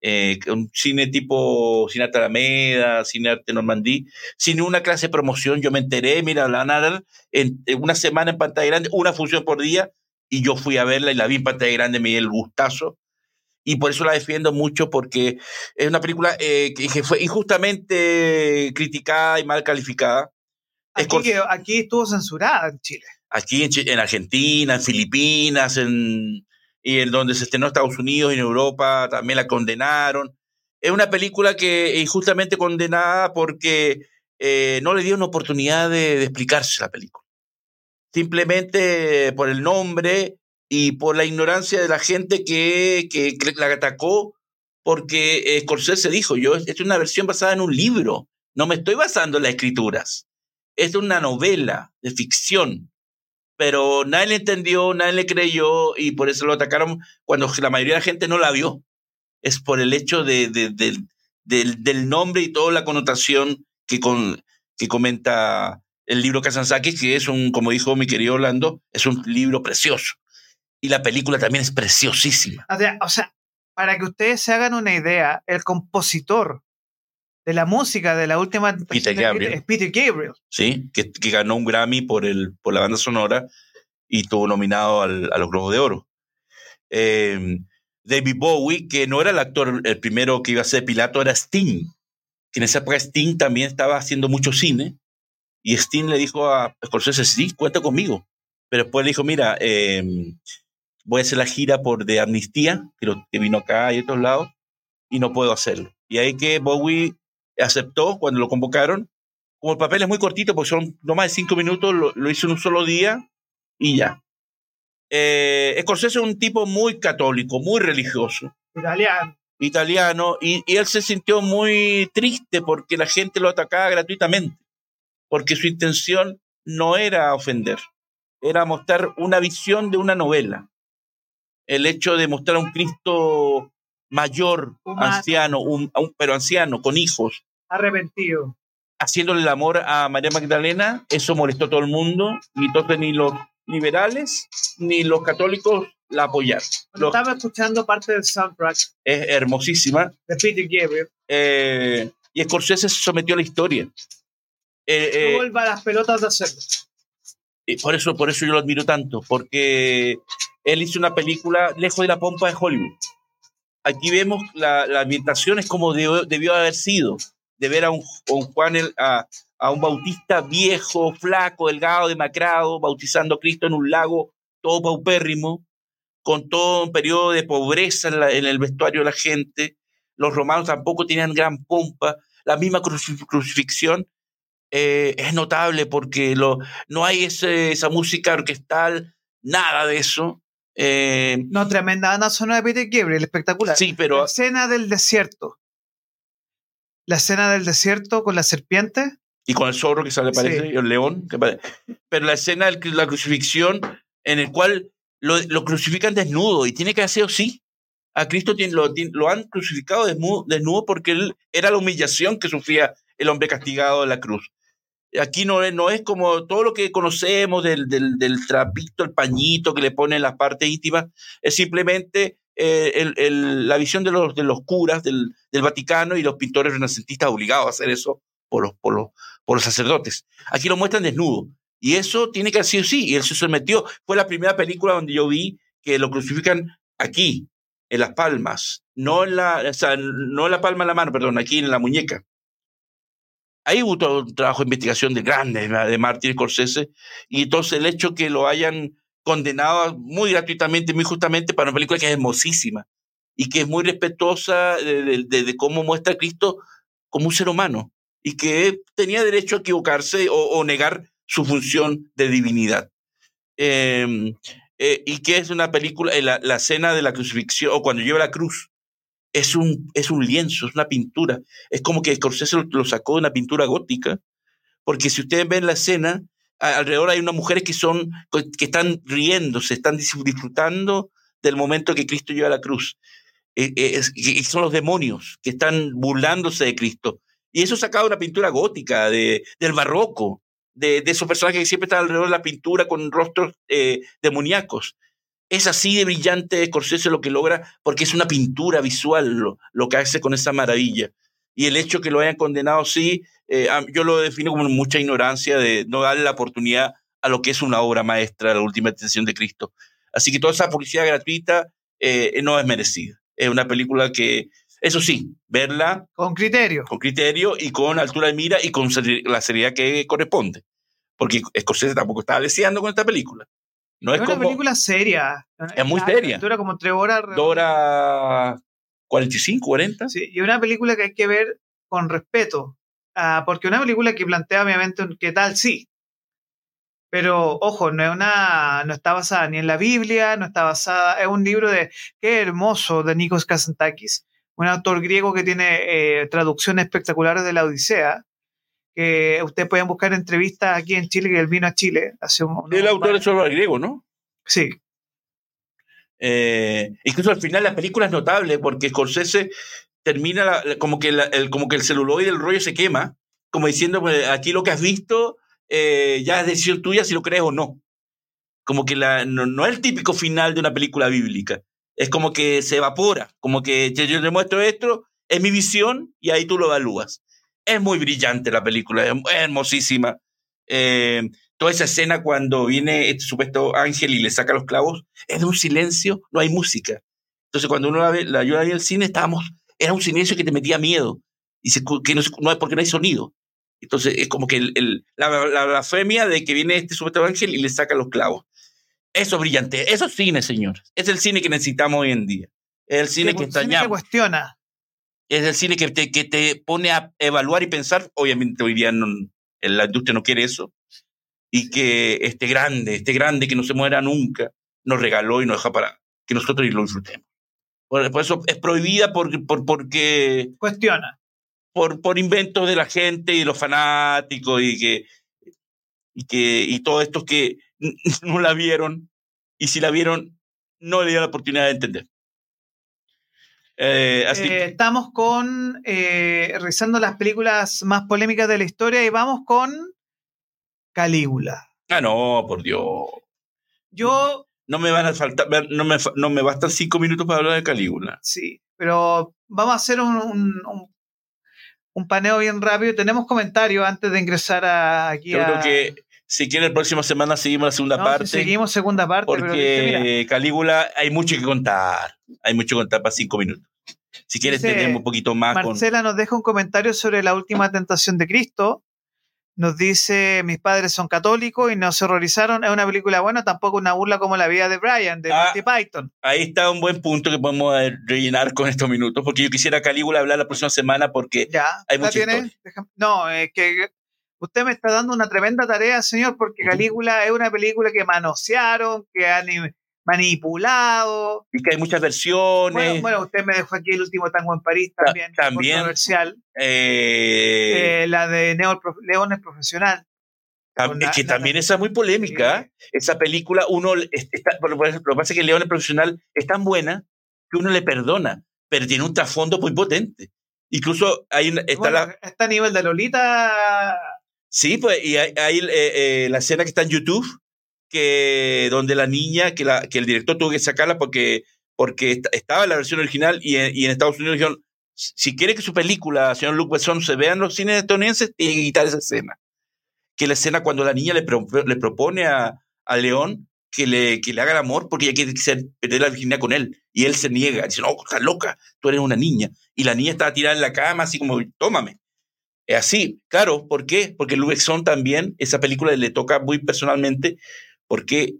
Eh, un cine tipo Cine Alameda, Cine Arte Normandí, sin una clase de promoción. Yo me enteré, mira, la dar en, una semana en pantalla grande, una función por día, y yo fui a verla y la vi en pantalla grande, me di el gustazo. Y por eso la defiendo mucho, porque es una película eh, que, fue injustamente criticada y mal calificada. Aquí, aquí estuvo censurada en Chile. Aquí en, en Argentina, en Filipinas, en, y en donde se estrenó en Estados Unidos y en Europa también la condenaron. Es una película que injustamente condenada porque eh, no le dio una oportunidad de, explicarse la película. Simplemente por el nombre y por la ignorancia de la gente que, que, la atacó, porque Scorsese dijo, yo, es una versión basada en un libro, no me estoy basando en las escrituras, es una novela de ficción pero nadie le entendió, nadie le creyó y por eso lo atacaron cuando la mayoría de la gente no la vio. Es por el hecho de, del, nombre y toda la connotación que, comenta el libro Kazansaki, que es un, como dijo mi querido Orlando, es un libro precioso. Y la película también es preciosísima. O sea, para que ustedes se hagan una idea, el compositor de la música de la última Peter Gabriel. Peter Gabriel. Sí, que, ganó un Grammy por, el, por la banda sonora y estuvo nominado al, a los Globos de Oro. Em, David Bowie, que no era el actor, el primero que iba a ser Pilato, era Sting. Que en esa época Sting también estaba haciendo mucho cine. Y Sting le dijo a Scorsese, sí, cuenta conmigo. Pero después le dijo, mira, em, voy a hacer la gira por de Amnistía, que, que vino acá y a otros lados, y no puedo hacerlo. Y ahí que Bowie aceptó cuando lo convocaron. Como el papel es muy cortito, porque son no más de cinco minutos, lo, hizo en un solo día y ya. Eh, Scorsese es un tipo muy católico, muy religioso. Italiano. Italiano, y, y, él se sintió muy triste porque la gente lo atacaba gratuitamente, porque su intención no era ofender, era mostrar una visión de una novela. El hecho de mostrar a un Cristo mayor, anciano, un, pero anciano, con hijos. Arrepentido. Haciéndole el amor a María Magdalena, eso molestó a todo el mundo, y entonces ni los liberales ni los católicos la apoyaron. estaba escuchando parte del soundtrack. Es hermosísima. De Peter Gabriel. Eh, y Scorsese se sometió a la historia. Eh, no eh, vuelva a las pelotas de hacerlo. Y por eso, por eso yo lo admiro tanto, porque él hizo una película lejos de la pompa de Hollywood aquí vemos la, ambientación es como debió, haber sido, de ver a un, Juan, a, un bautista viejo, flaco, delgado, demacrado, bautizando a Cristo en un lago todo paupérrimo, con todo un periodo de pobreza en, el vestuario de la gente. Los romanos tampoco tenían gran pompa. La misma crucifixión eh, es notable porque lo, no hay esa música orquestal, nada de eso. Eh, no, tremenda banda sonora de Peter Gabriel, espectacular. Sí, pero. La escena del desierto. La escena del desierto con la serpiente. Y con el zorro que sale, parece, y el león. Que Pero la escena de la crucifixión, en el cual lo, lo crucifican desnudo, y tiene que hacer así. A Cristo lo, lo, han crucificado desnudo, desnudo porque él era la humillación que sufría el hombre castigado de la cruz aquí no es, como todo lo que conocemos del, del, trapito, el pañito que le ponen en las partes íntimas, es simplemente eh, la visión de los, de los curas del, del, Vaticano y los pintores renacentistas obligados a hacer eso por los, por los, por los sacerdotes. Aquí lo muestran desnudo. Y eso tiene que ser sí, y él se sometió. Fue la primera película donde yo vi que lo crucifican aquí, en las palmas, no en la, o sea, no en la palma de la mano, perdón, aquí en la muñeca. Ahí hubo un trabajo de investigación de grande de Martin Scorsese, y entonces el hecho que lo hayan condenado muy gratuitamente, muy justamente, para una película que es hermosísima y que es muy respetuosa de, cómo muestra a Cristo como un ser humano y que tenía derecho a equivocarse o, negar su función de divinidad. Em, eh, y que es una película, eh, la, la escena de la crucifixión, o cuando lleva la cruz, es un, es un lienzo, es una pintura. Es como que Scorsese lo, lo sacó de una pintura gótica, porque si ustedes ven la escena, alrededor hay unas mujeres que son que están riéndose, están disfrutando del momento que Cristo lleva la cruz. Eh, eh, son los demonios que están burlándose de Cristo. Y eso sacado de una pintura gótica, de, del barroco, de, de, esos personajes que siempre están alrededor de la pintura con rostros eh, demoníacos. Es así de brillante Scorsese lo que logra, porque es una pintura visual lo, lo que hace con esa maravilla. Y el hecho que lo hayan condenado, sí, eh, yo lo defino como mucha ignorancia de no darle la oportunidad a lo que es una obra maestra, la última extensión de Cristo. Así que toda esa publicidad gratuita eh, no es merecida. Es una película que, eso sí, verla. Con criterio. Con criterio y con altura de mira y con la seriedad que corresponde. Porque Scorsese tampoco estaba deseando con esta película. No es, una película seria. Es muy seria. Dura como tres horas. Dura 45, 40. Sí, y una película que hay que ver con respeto. Uh, porque una película que plantea obviamente qué tal sí. Pero ojo, no es una, no está basada ni en la Biblia, no está basada, es un libro de qué hermoso de Nikos Kazantakis, un autor griego que tiene eh, traducciones espectaculares de la Odisea, que ustedes pueden buscar entrevistas aquí en Chile, que él vino a Chile hace un... El autor es el griego, ¿no? Sí. Eh, incluso al final la película es notable porque Scorsese termina como, que el, como que el celuloide del rollo se quema, como diciendo, pues, aquí lo que has visto eh, ya es decisión tuya si lo crees o no. Como que la, no, es el típico final de una película bíblica. Es como que se evapora, como que yo te muestro esto, es mi visión y ahí tú lo evalúas. Es muy brillante la película, es hermosísima. Eh, toda esa escena cuando viene este supuesto ángel y le saca los clavos, es de un silencio, no hay música. Entonces cuando uno la, ve, la yo el cine, estábamos era un silencio que te metía miedo. Y que no, porque no hay sonido. Entonces es como que el, la, la, blasfemia de que viene este supuesto ángel y le saca los clavos. Eso es brillante. Eso es cine, señores. Es el cine que necesitamos hoy en día. Es el cine que que cuestiona. Es el cine que te, que te pone a evaluar y pensar. Obviamente hoy día no, la industria no quiere eso. Y que este grande, este grande que no se muera nunca, nos regaló y nos deja para que nosotros lo disfrutemos. Por, eso es prohibida por, por, porque... Cuestiona. Por, por inventos de la gente y los fanáticos y que, y que y todos estos que no la vieron y si la vieron no le dieron la oportunidad de entender. Eh, así eh, estamos con eh, revisando las películas más polémicas de la historia y vamos con Calígula. Ah, no, por Dios. Yo no me van a faltar, no me, no me bastan cinco minutos para hablar de Calígula. Sí, pero vamos a hacer un, un, paneo bien rápido. Tenemos comentarios antes de ingresar a, aquí Yo creo que si quieren, la próxima semana seguimos la segunda parte. seguimos segunda parte. Porque Calígula hay mucho que contar. Hay mucho que contar para cinco minutos. Si quieres, tenemos un poquito más. Marcela nos deja un comentario sobre la última tentación de Cristo nos dice, mis padres son católicos y no se horrorizaron. Es una película buena, tampoco una burla como La vida de Brian, de ah, Python. Ahí está un buen punto que podemos eh, rellenar con estos minutos, porque yo quisiera Calígula hablar la próxima semana porque ya, hay mucha No, es que usted me está dando una tremenda tarea, señor, porque Calígula es una película que manosearon, que han manipulado. Y que hay muchas versiones. Bueno, usted me dejó aquí el último tango en París también. también. Controversial. Eh, eh, la de Neo, Leones Profesional. Es que también esa es muy polémica. Esa película, uno. Está, lo que pasa es que Leones Profesional es tan buena que uno le perdona, pero tiene un trasfondo muy potente. Incluso hay está la. Está a nivel de Lolita. Sí, pues, y hay, eh, la escena que está en YouTube donde la niña, que, el director tuvo que sacarla porque, porque estaba la versión original y en, Estados Unidos dijeron, si quiere que su película, señor Luc Besson, se vea en los cines estadounidenses, tiene que quitar esa escena. Que la escena cuando la niña le, propone a, León que le, haga el amor porque ella quiere perder la virginidad con él. Y él se niega, dice, no, estás loca, tú eres una niña. Y la niña estaba tirada en la cama, así como, tómame. Es así, claro, ¿por qué? Porque Luc Besson también, esa película le toca muy personalmente, porque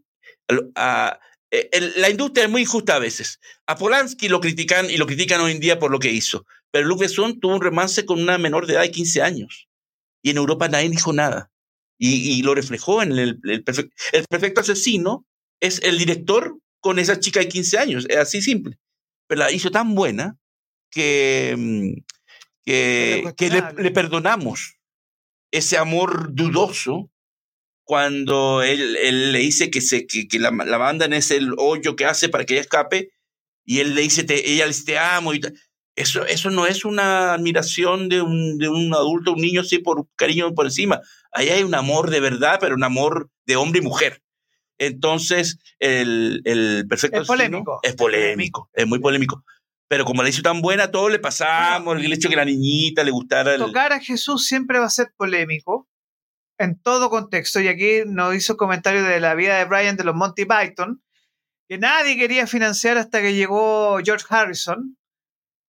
e, la industria es muy injusta a veces. A Polanski lo critican y lo critican hoy en día por lo que hizo, pero Luc Besson tuvo un romance con una menor de edad de 15 años y en Europa nadie dijo nada. Y, lo reflejó en el, el, perfecto, asesino, es el director con esa chica de 15 años, es así simple. Pero la hizo tan buena que, mm, que, que le, le perdonamos ese amor dudoso cuando él, él le dice que, se, que, que la, la, mandan es el hoyo que hace para que ella escape y él le dice, te, ella le dice, te amo. Y eso, eso no es una admiración de un, de un adulto, un niño, sí, por cariño por encima. Ahí hay un amor de verdad, pero un amor de hombre y mujer. Entonces, el, el perfecto es polémico. Es polémico, es muy polémico. Pero como le hizo tan buena, todo le pasamos, el hecho que la niñita le gustara. El... Tocar a Jesús siempre va a ser polémico, en todo contexto. Y aquí nos hizo comentario de la vida de Brian de los Monty Python, que nadie quería financiar hasta que llegó George Harrison.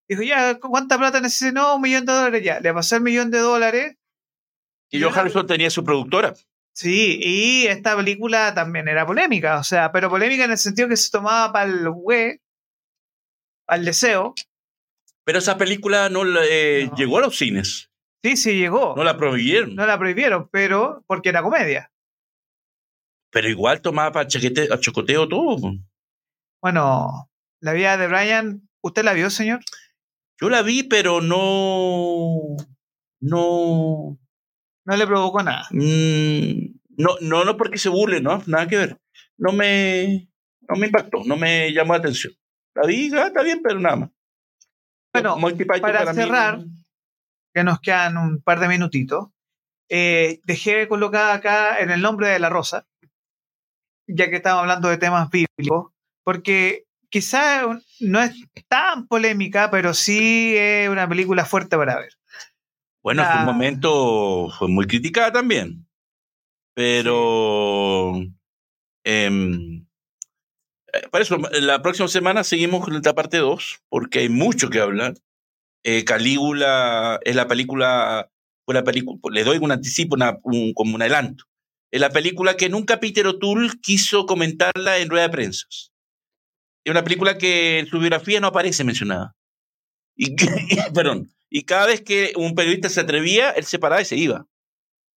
Dijo, ya, ¿cuánta plata necesita? No, un millón de dólares ya. Le pasó el millón de dólares. Y George Harrison tenía su productora. Sí, y esta película también era polémica, o sea, pero polémica en el sentido que se tomaba para el güey, al deseo. Pero esa película no, eh, no, llegó a los cines. Sí, sí llegó. No la prohibieron. No la prohibieron, pero porque era comedia. Pero igual tomaba para chaquete, a chocoteo todo. Bueno, la vida de Brian, ¿usted la vio, señor? Yo la vi, pero no. No. No le provocó nada. Mm, no, no, no porque se burle, ¿no? Nada que ver. No me, no me impactó, no me llamó la atención. La vi, ah, está bien, pero nada más. Bueno, para, para, cerrar, mí... que nos quedan un par de minutitos, eh, dejé colocada acá en el nombre de la rosa, ya que estamos hablando de temas bíblicos, porque quizás no es tan polémica, pero sí es una película fuerte para ver. Bueno, la... en su momento fue muy criticada también, pero sí. eh, para eso, la próxima semana seguimos con la parte 2, porque hay mucho que hablar. Eh, Calígula es la película, fue la película, le doy un anticipo, como un adelanto. Es la película que nunca Peter O'Toole quiso comentarla en rueda de prensa. Es una película que en su biografía no aparece mencionada. Y, perdón, y cada vez que un periodista se atrevía, él se paraba y se iba.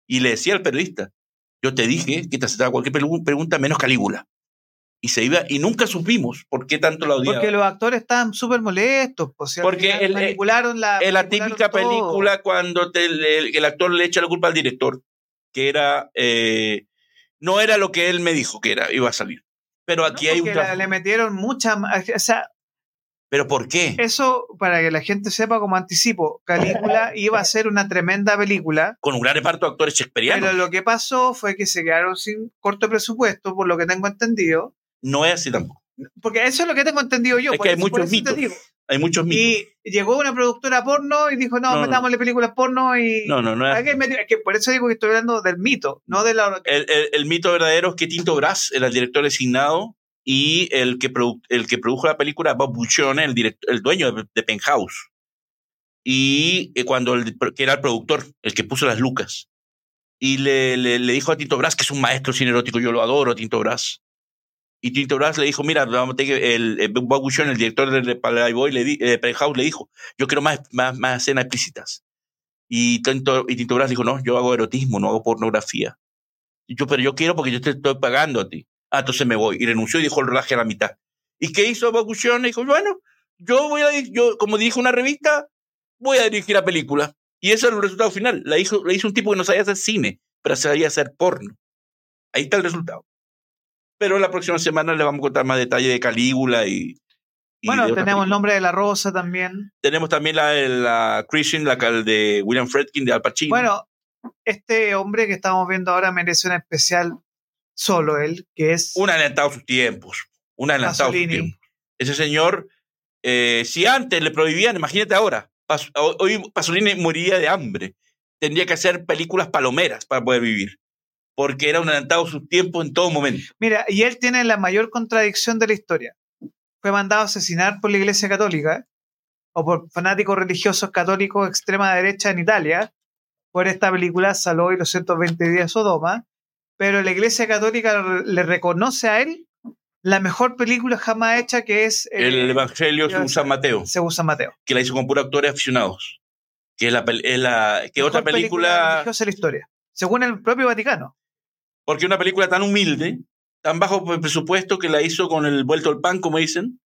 Y le decía al periodista, yo te dije que te aceptaba cualquier pregunta menos Calígula y se iba y nunca supimos por qué tanto la odiaban. Porque los actores estaban súper molestos. Pues, Porque el, manipularon la, es la típica todo. película cuando te, el, el, actor le echa la culpa al director, que era eh, no era lo que él me dijo que era, iba a salir. Pero aquí no, hay un la, le metieron mucha o sea, ¿Pero por qué? Eso, para que la gente sepa como anticipo, Calígula iba a ser una tremenda película. Con un gran reparto de actores shakespearianos. Pero lo que pasó fue que se quedaron sin corto presupuesto, por lo que tengo entendido. No es así tampoco. Porque eso es lo que tengo entendido yo. Es que hay muchos mitos. Hay muchos mitos. Y llegó una productora porno y dijo, no, no metámosle no. películas porno y... No, no, no. Es que, es que por eso digo que estoy hablando del mito, no de la... El, el, el mito verdadero es que Tinto Brass era el director designado y el que, produ el que produjo la película, Bob Buchone, el, director, el dueño de, de Penthouse. Y eh, cuando el, que era el productor, el que puso las lucas. Y le, le, le dijo a Tinto Brass, que es un maestro cine erótico, yo lo adoro, Tinto Brass. Y Tinto Brass le dijo, mira, el, el Bob Buchon, el director de Playboy, le di, eh, le dijo, yo quiero más, más, más escenas explícitas. Y Tinto, y Brass dijo, no, yo hago erotismo, no hago pornografía. Y yo, pero yo quiero porque yo te estoy pagando a ti. Ah, entonces me voy. Y renunció y dejó el rodaje a la mitad. ¿Y qué hizo Bob? Dijo, bueno, yo voy a, yo, como dijo una revista, voy a dirigir la película. Y ese es el resultado final. La hizo, la hizo un tipo que no sabía hacer cine, pero sabía hacer porno. Ahí está el resultado pero la próxima semana le vamos a contar más detalle de Calígula y... y bueno, tenemos el nombre de la rosa también. Tenemos también la, la Christian, la de William Fredkin de Al Pacino. Bueno, este hombre que estamos viendo ahora merece un especial solo él, que es... Un adelantado sus tiempos, un adelantado sus tiempos. Ese señor, eh, si antes le prohibían, imagínate ahora, Pas, hoy Pasolini moriría de hambre. Tendría que hacer películas palomeras para poder vivir porque era un adelantado su tiempo en todo momento. Mira, y él tiene la mayor contradicción de la historia. Fue mandado a asesinar por la Iglesia Católica o por fanáticos religiosos católicos extrema derecha en Italia por esta película Saló y los 120 días de Sodoma, pero la Iglesia Católica le reconoce a él la mejor película jamás hecha que es eh, el Evangelio según San Mateo. Según San Mateo. Que la hizo con puros actores aficionados. Que es la, es la que otra película, película religiosa de la historia, según el propio Vaticano. Porque una película tan humilde, tan bajo presupuesto que la hizo con el vuelto al pan, como dicen,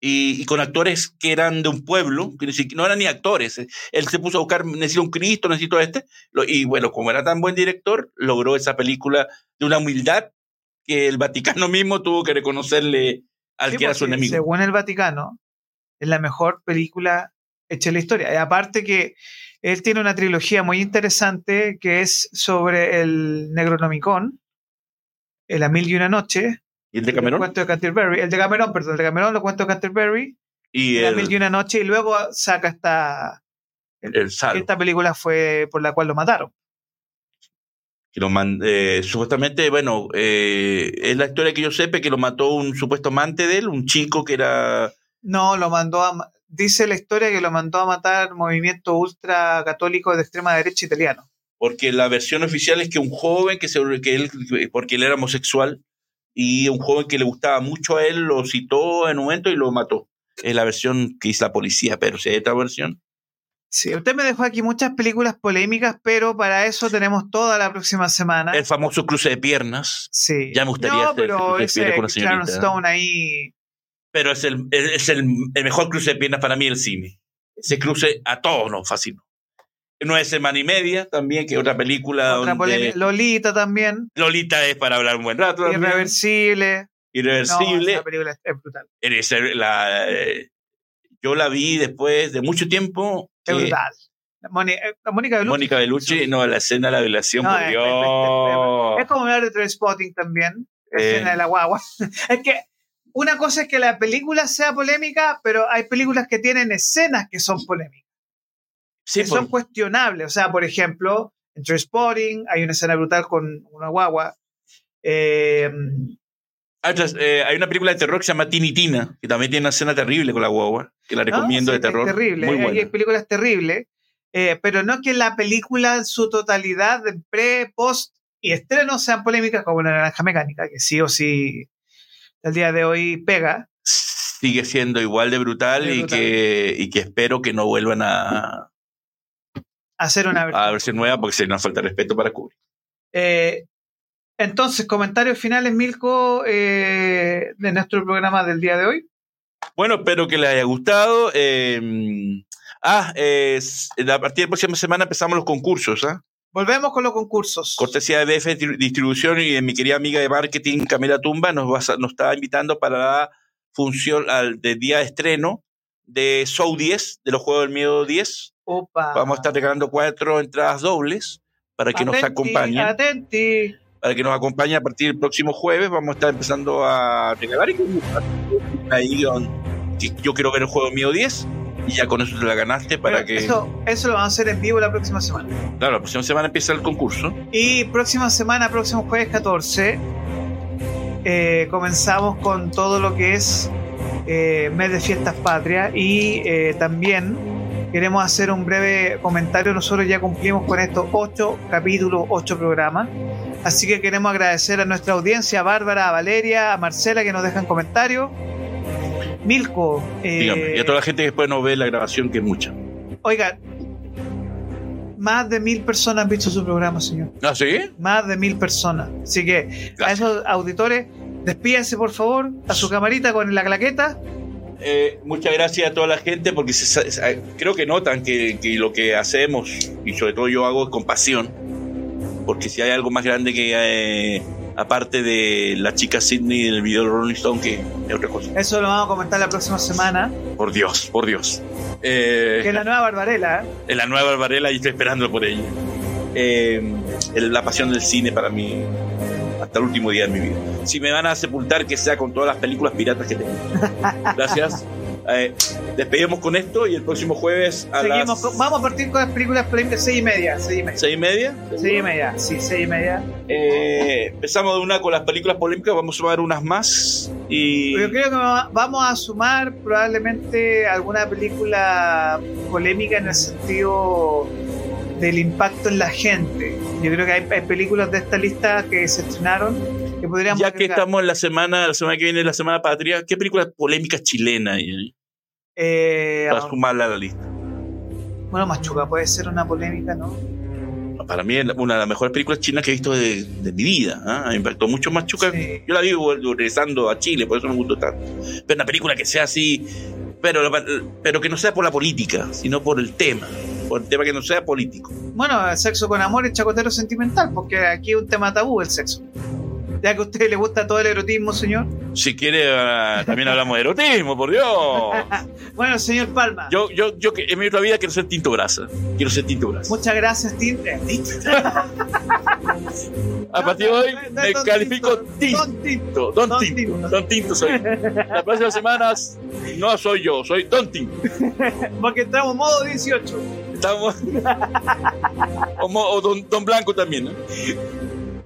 y, con actores que eran de un pueblo, que no eran ni actores. Él se puso a buscar, necesito un Cristo, necesito este, y bueno, como era tan buen director, logró esa película de una humildad que el Vaticano mismo tuvo que reconocerle al que era su enemigo. Según el Vaticano, es la mejor película hecha la historia. Y aparte que él tiene una trilogía muy interesante que es sobre el Necronomicon, La Mil y una Noche. ¿Y el de Cameron? El cuento de Canterbury. El de Cameron, perdón, el de Cameron, lo cuento de Canterbury. Y La Mil y una Noche. Y luego saca esta. esta película fue por la cual lo mataron. lo eh, supuestamente, bueno, eh, es la historia que yo sepa que lo mató un supuesto amante de él, un chico que era. No, lo mandó a dice la historia que lo mandó a matar movimiento ultra católico de extrema derecha italiano. Porque la versión oficial es que un joven que, se, que él, porque él era homosexual, y un joven que le gustaba mucho a él lo citó en un momento y lo mató. Es la versión que hizo la policía, pero si hay otra versión. Sí, usted me dejó aquí muchas películas polémicas, pero para eso tenemos toda la próxima semana. El famoso cruce de piernas. Sí. Ya me gustaría no, pero ese con la Stone ahí pero es el, es el, mejor cruce de piernas para mí el cine. Ese cruce a todos nos fascinó. No es semana y media también, que otra película. Lolita también. Lolita es para hablar un buen rato. Irreversible. Irreversible. No, película es brutal. la, eh, yo la vi después de mucho tiempo. Es brutal. Eh, Mónica Bellucci. Mónica Bellucci, no, la escena de la violación, por Dios. Es, como hablar de Trainspotting también, la eh. escena de la guagua. es que una cosa es que la película sea polémica, pero hay películas que tienen escenas que son polémicas. Sí, que son cuestionables. O sea, por ejemplo, en Transporting hay una escena brutal con una guagua. Eh, eh, hay una película de terror que se llama Tini Tina, que también tiene una escena terrible con la guagua, que la recomiendo de terror. terrible, hay películas terribles, eh, pero no que la película en su totalidad, pre, post y estreno sean polémicas como la naranja mecánica, que sí o sí el día de hoy pega. Sigue siendo igual de brutal, Y, que, y que espero que no vuelvan a hacer una versión, nueva porque se nos falta respeto para cubrir. Eh, entonces, comentarios finales, Milko, eh, de nuestro programa del día de hoy. Bueno, espero que les haya gustado. Em, ah, a partir de la próxima semana empezamos los concursos. ¿ah? Volvemos con los concursos. Cortesía de BF Distribución y de mi querida amiga de marketing Camila Tumba nos, nos está invitando para la función al, de día de estreno de Show 10, de los Juegos del Miedo 10. Opa. Vamos a estar regalando cuatro entradas dobles para que nos acompañen. Atenti. Para que nos acompañen a partir del próximo jueves. Vamos a estar empezando a regalar y ahí yo quiero ver el Juego del Miedo 10 y ya con eso te la ganaste para que... Eso, eso lo vamos a hacer en vivo la próxima semana. Claro, la próxima semana empieza el concurso. Y próxima semana, próximo jueves 14, eh, comenzamos con todo lo que es eh, mes de fiestas patrias y eh, también queremos hacer un breve comentario. Nosotros ya cumplimos con estos ocho capítulos, ocho programas. Así que queremos agradecer a nuestra audiencia, a Bárbara, a Valeria, a Marcela que nos dejan comentarios Milko. Eh, y a toda la gente que después no ve la grabación, que es mucha. Oiga, más de mil personas han visto su programa, señor. ¿Ah, sí? Más de mil personas. Así que a esos auditores, despídense por favor a su camarita con la claqueta. Eh, muchas gracias a toda la gente porque creo que notan que, lo que hacemos y sobre todo yo hago es con pasión porque si hay algo más grande que eh, aparte de la chica Sidney del video de Rolling Stone, que es otra cosa. Eso lo vamos a comentar la próxima semana. Por Dios, por Dios. Eh, que es la nueva Barbarella. Es la nueva Barbarella y estoy esperando por ella. Eh, la pasión del cine para mí hasta el último día de mi vida. Si me van a sepultar, que sea con todas las películas piratas que tengo. Gracias. Eh, despedimos con esto y el próximo jueves a Seguimos vamos a partir con las películas 6 y media. 6 y media. ¿Seis y media? 6 y media, sí, 6 y media. Eh, empezamos de una con las películas polémicas, vamos a sumar unas más. Y... Yo creo que vamos a sumar probablemente alguna película polémica en el sentido del impacto en la gente. Yo creo que hay, hay películas de esta lista que se estrenaron ya que estamos en la semana, la semana que viene, la semana patria, ¿qué película polémica chilena hay? Eh, Para sumarla a la lista. Bueno, Machuca puede ser una polémica, ¿no? para mí es una de las mejores películas chinas que he visto de, de mi vida. ¿ah? Me impactó mucho más Chuca. Sí. Yo la vi regresando a Chile, por eso me gustó tanto. Pero una película que sea así, pero, pero que no sea por la política, sino por el tema. Por el tema que no sea político. Bueno, el sexo con amor es chacotero sentimental, porque aquí es un tema tabú el sexo. Ya que a usted le gusta todo el erotismo, señor. Si quiere, ah, también hablamos de erotismo, por Dios. Bueno, señor Palma. Yo, yo, yo en mi otra vida quiero ser Tinto Brasa. Quiero ser Tinto Brasa. Muchas gracias, Tim. eh. A partir de hoy No, no, me Don califico Tinto. Tinto. Don Tinto. Don Don Tinto. Tinto. Don Tinto soy. Las próximas semanas no soy yo, soy Don Tinto. Porque entramos modo 18. Estamos. O, mo- o don, don Blanco también, ¿no?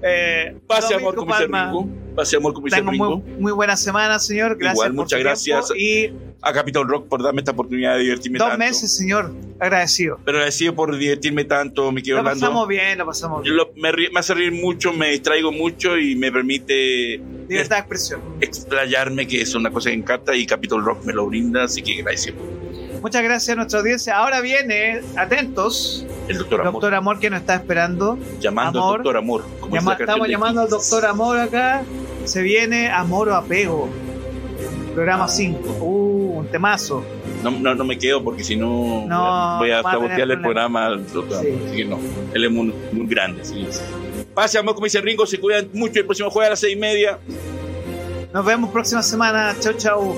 Eh, Pase amor Palma, Ringo. Pase amor dice Tengo Ringo. muy, muy buena semana, señor. Gracias Igual, muchas gracias. Y A Capitol Rock por darme esta oportunidad de divertirme dos tanto. meses, señor. Agradecido. Pero agradecido por divertirme tanto, mi querido Lo pasamos bien, lo pasamos bien. lo- me, me hace reír mucho, me distraigo mucho y me permite Libertad de expresión. explayarme, que es una cosa que me encanta y Capitol Rock me lo brinda, así que gracias. Muchas gracias a nuestra audiencia. Ahora viene, atentos, El doctor Amor. doctor Amor que nos está esperando. llamando Amor. al doctor Amor. como Llama- es la canción estamos llamando al doctor Amor acá. Se viene Amor o Apego. Programa 5. Uh, un temazo. No, no, no me quedo porque si no voy a sabotearle el programa al doctor Sí. Amor. Así que no, él es muy, muy grande. sí. Pase amor, como dice Ringo, se cuidan mucho. El próximo jueves a las seis y media. Nos vemos próxima semana. Chau, chau.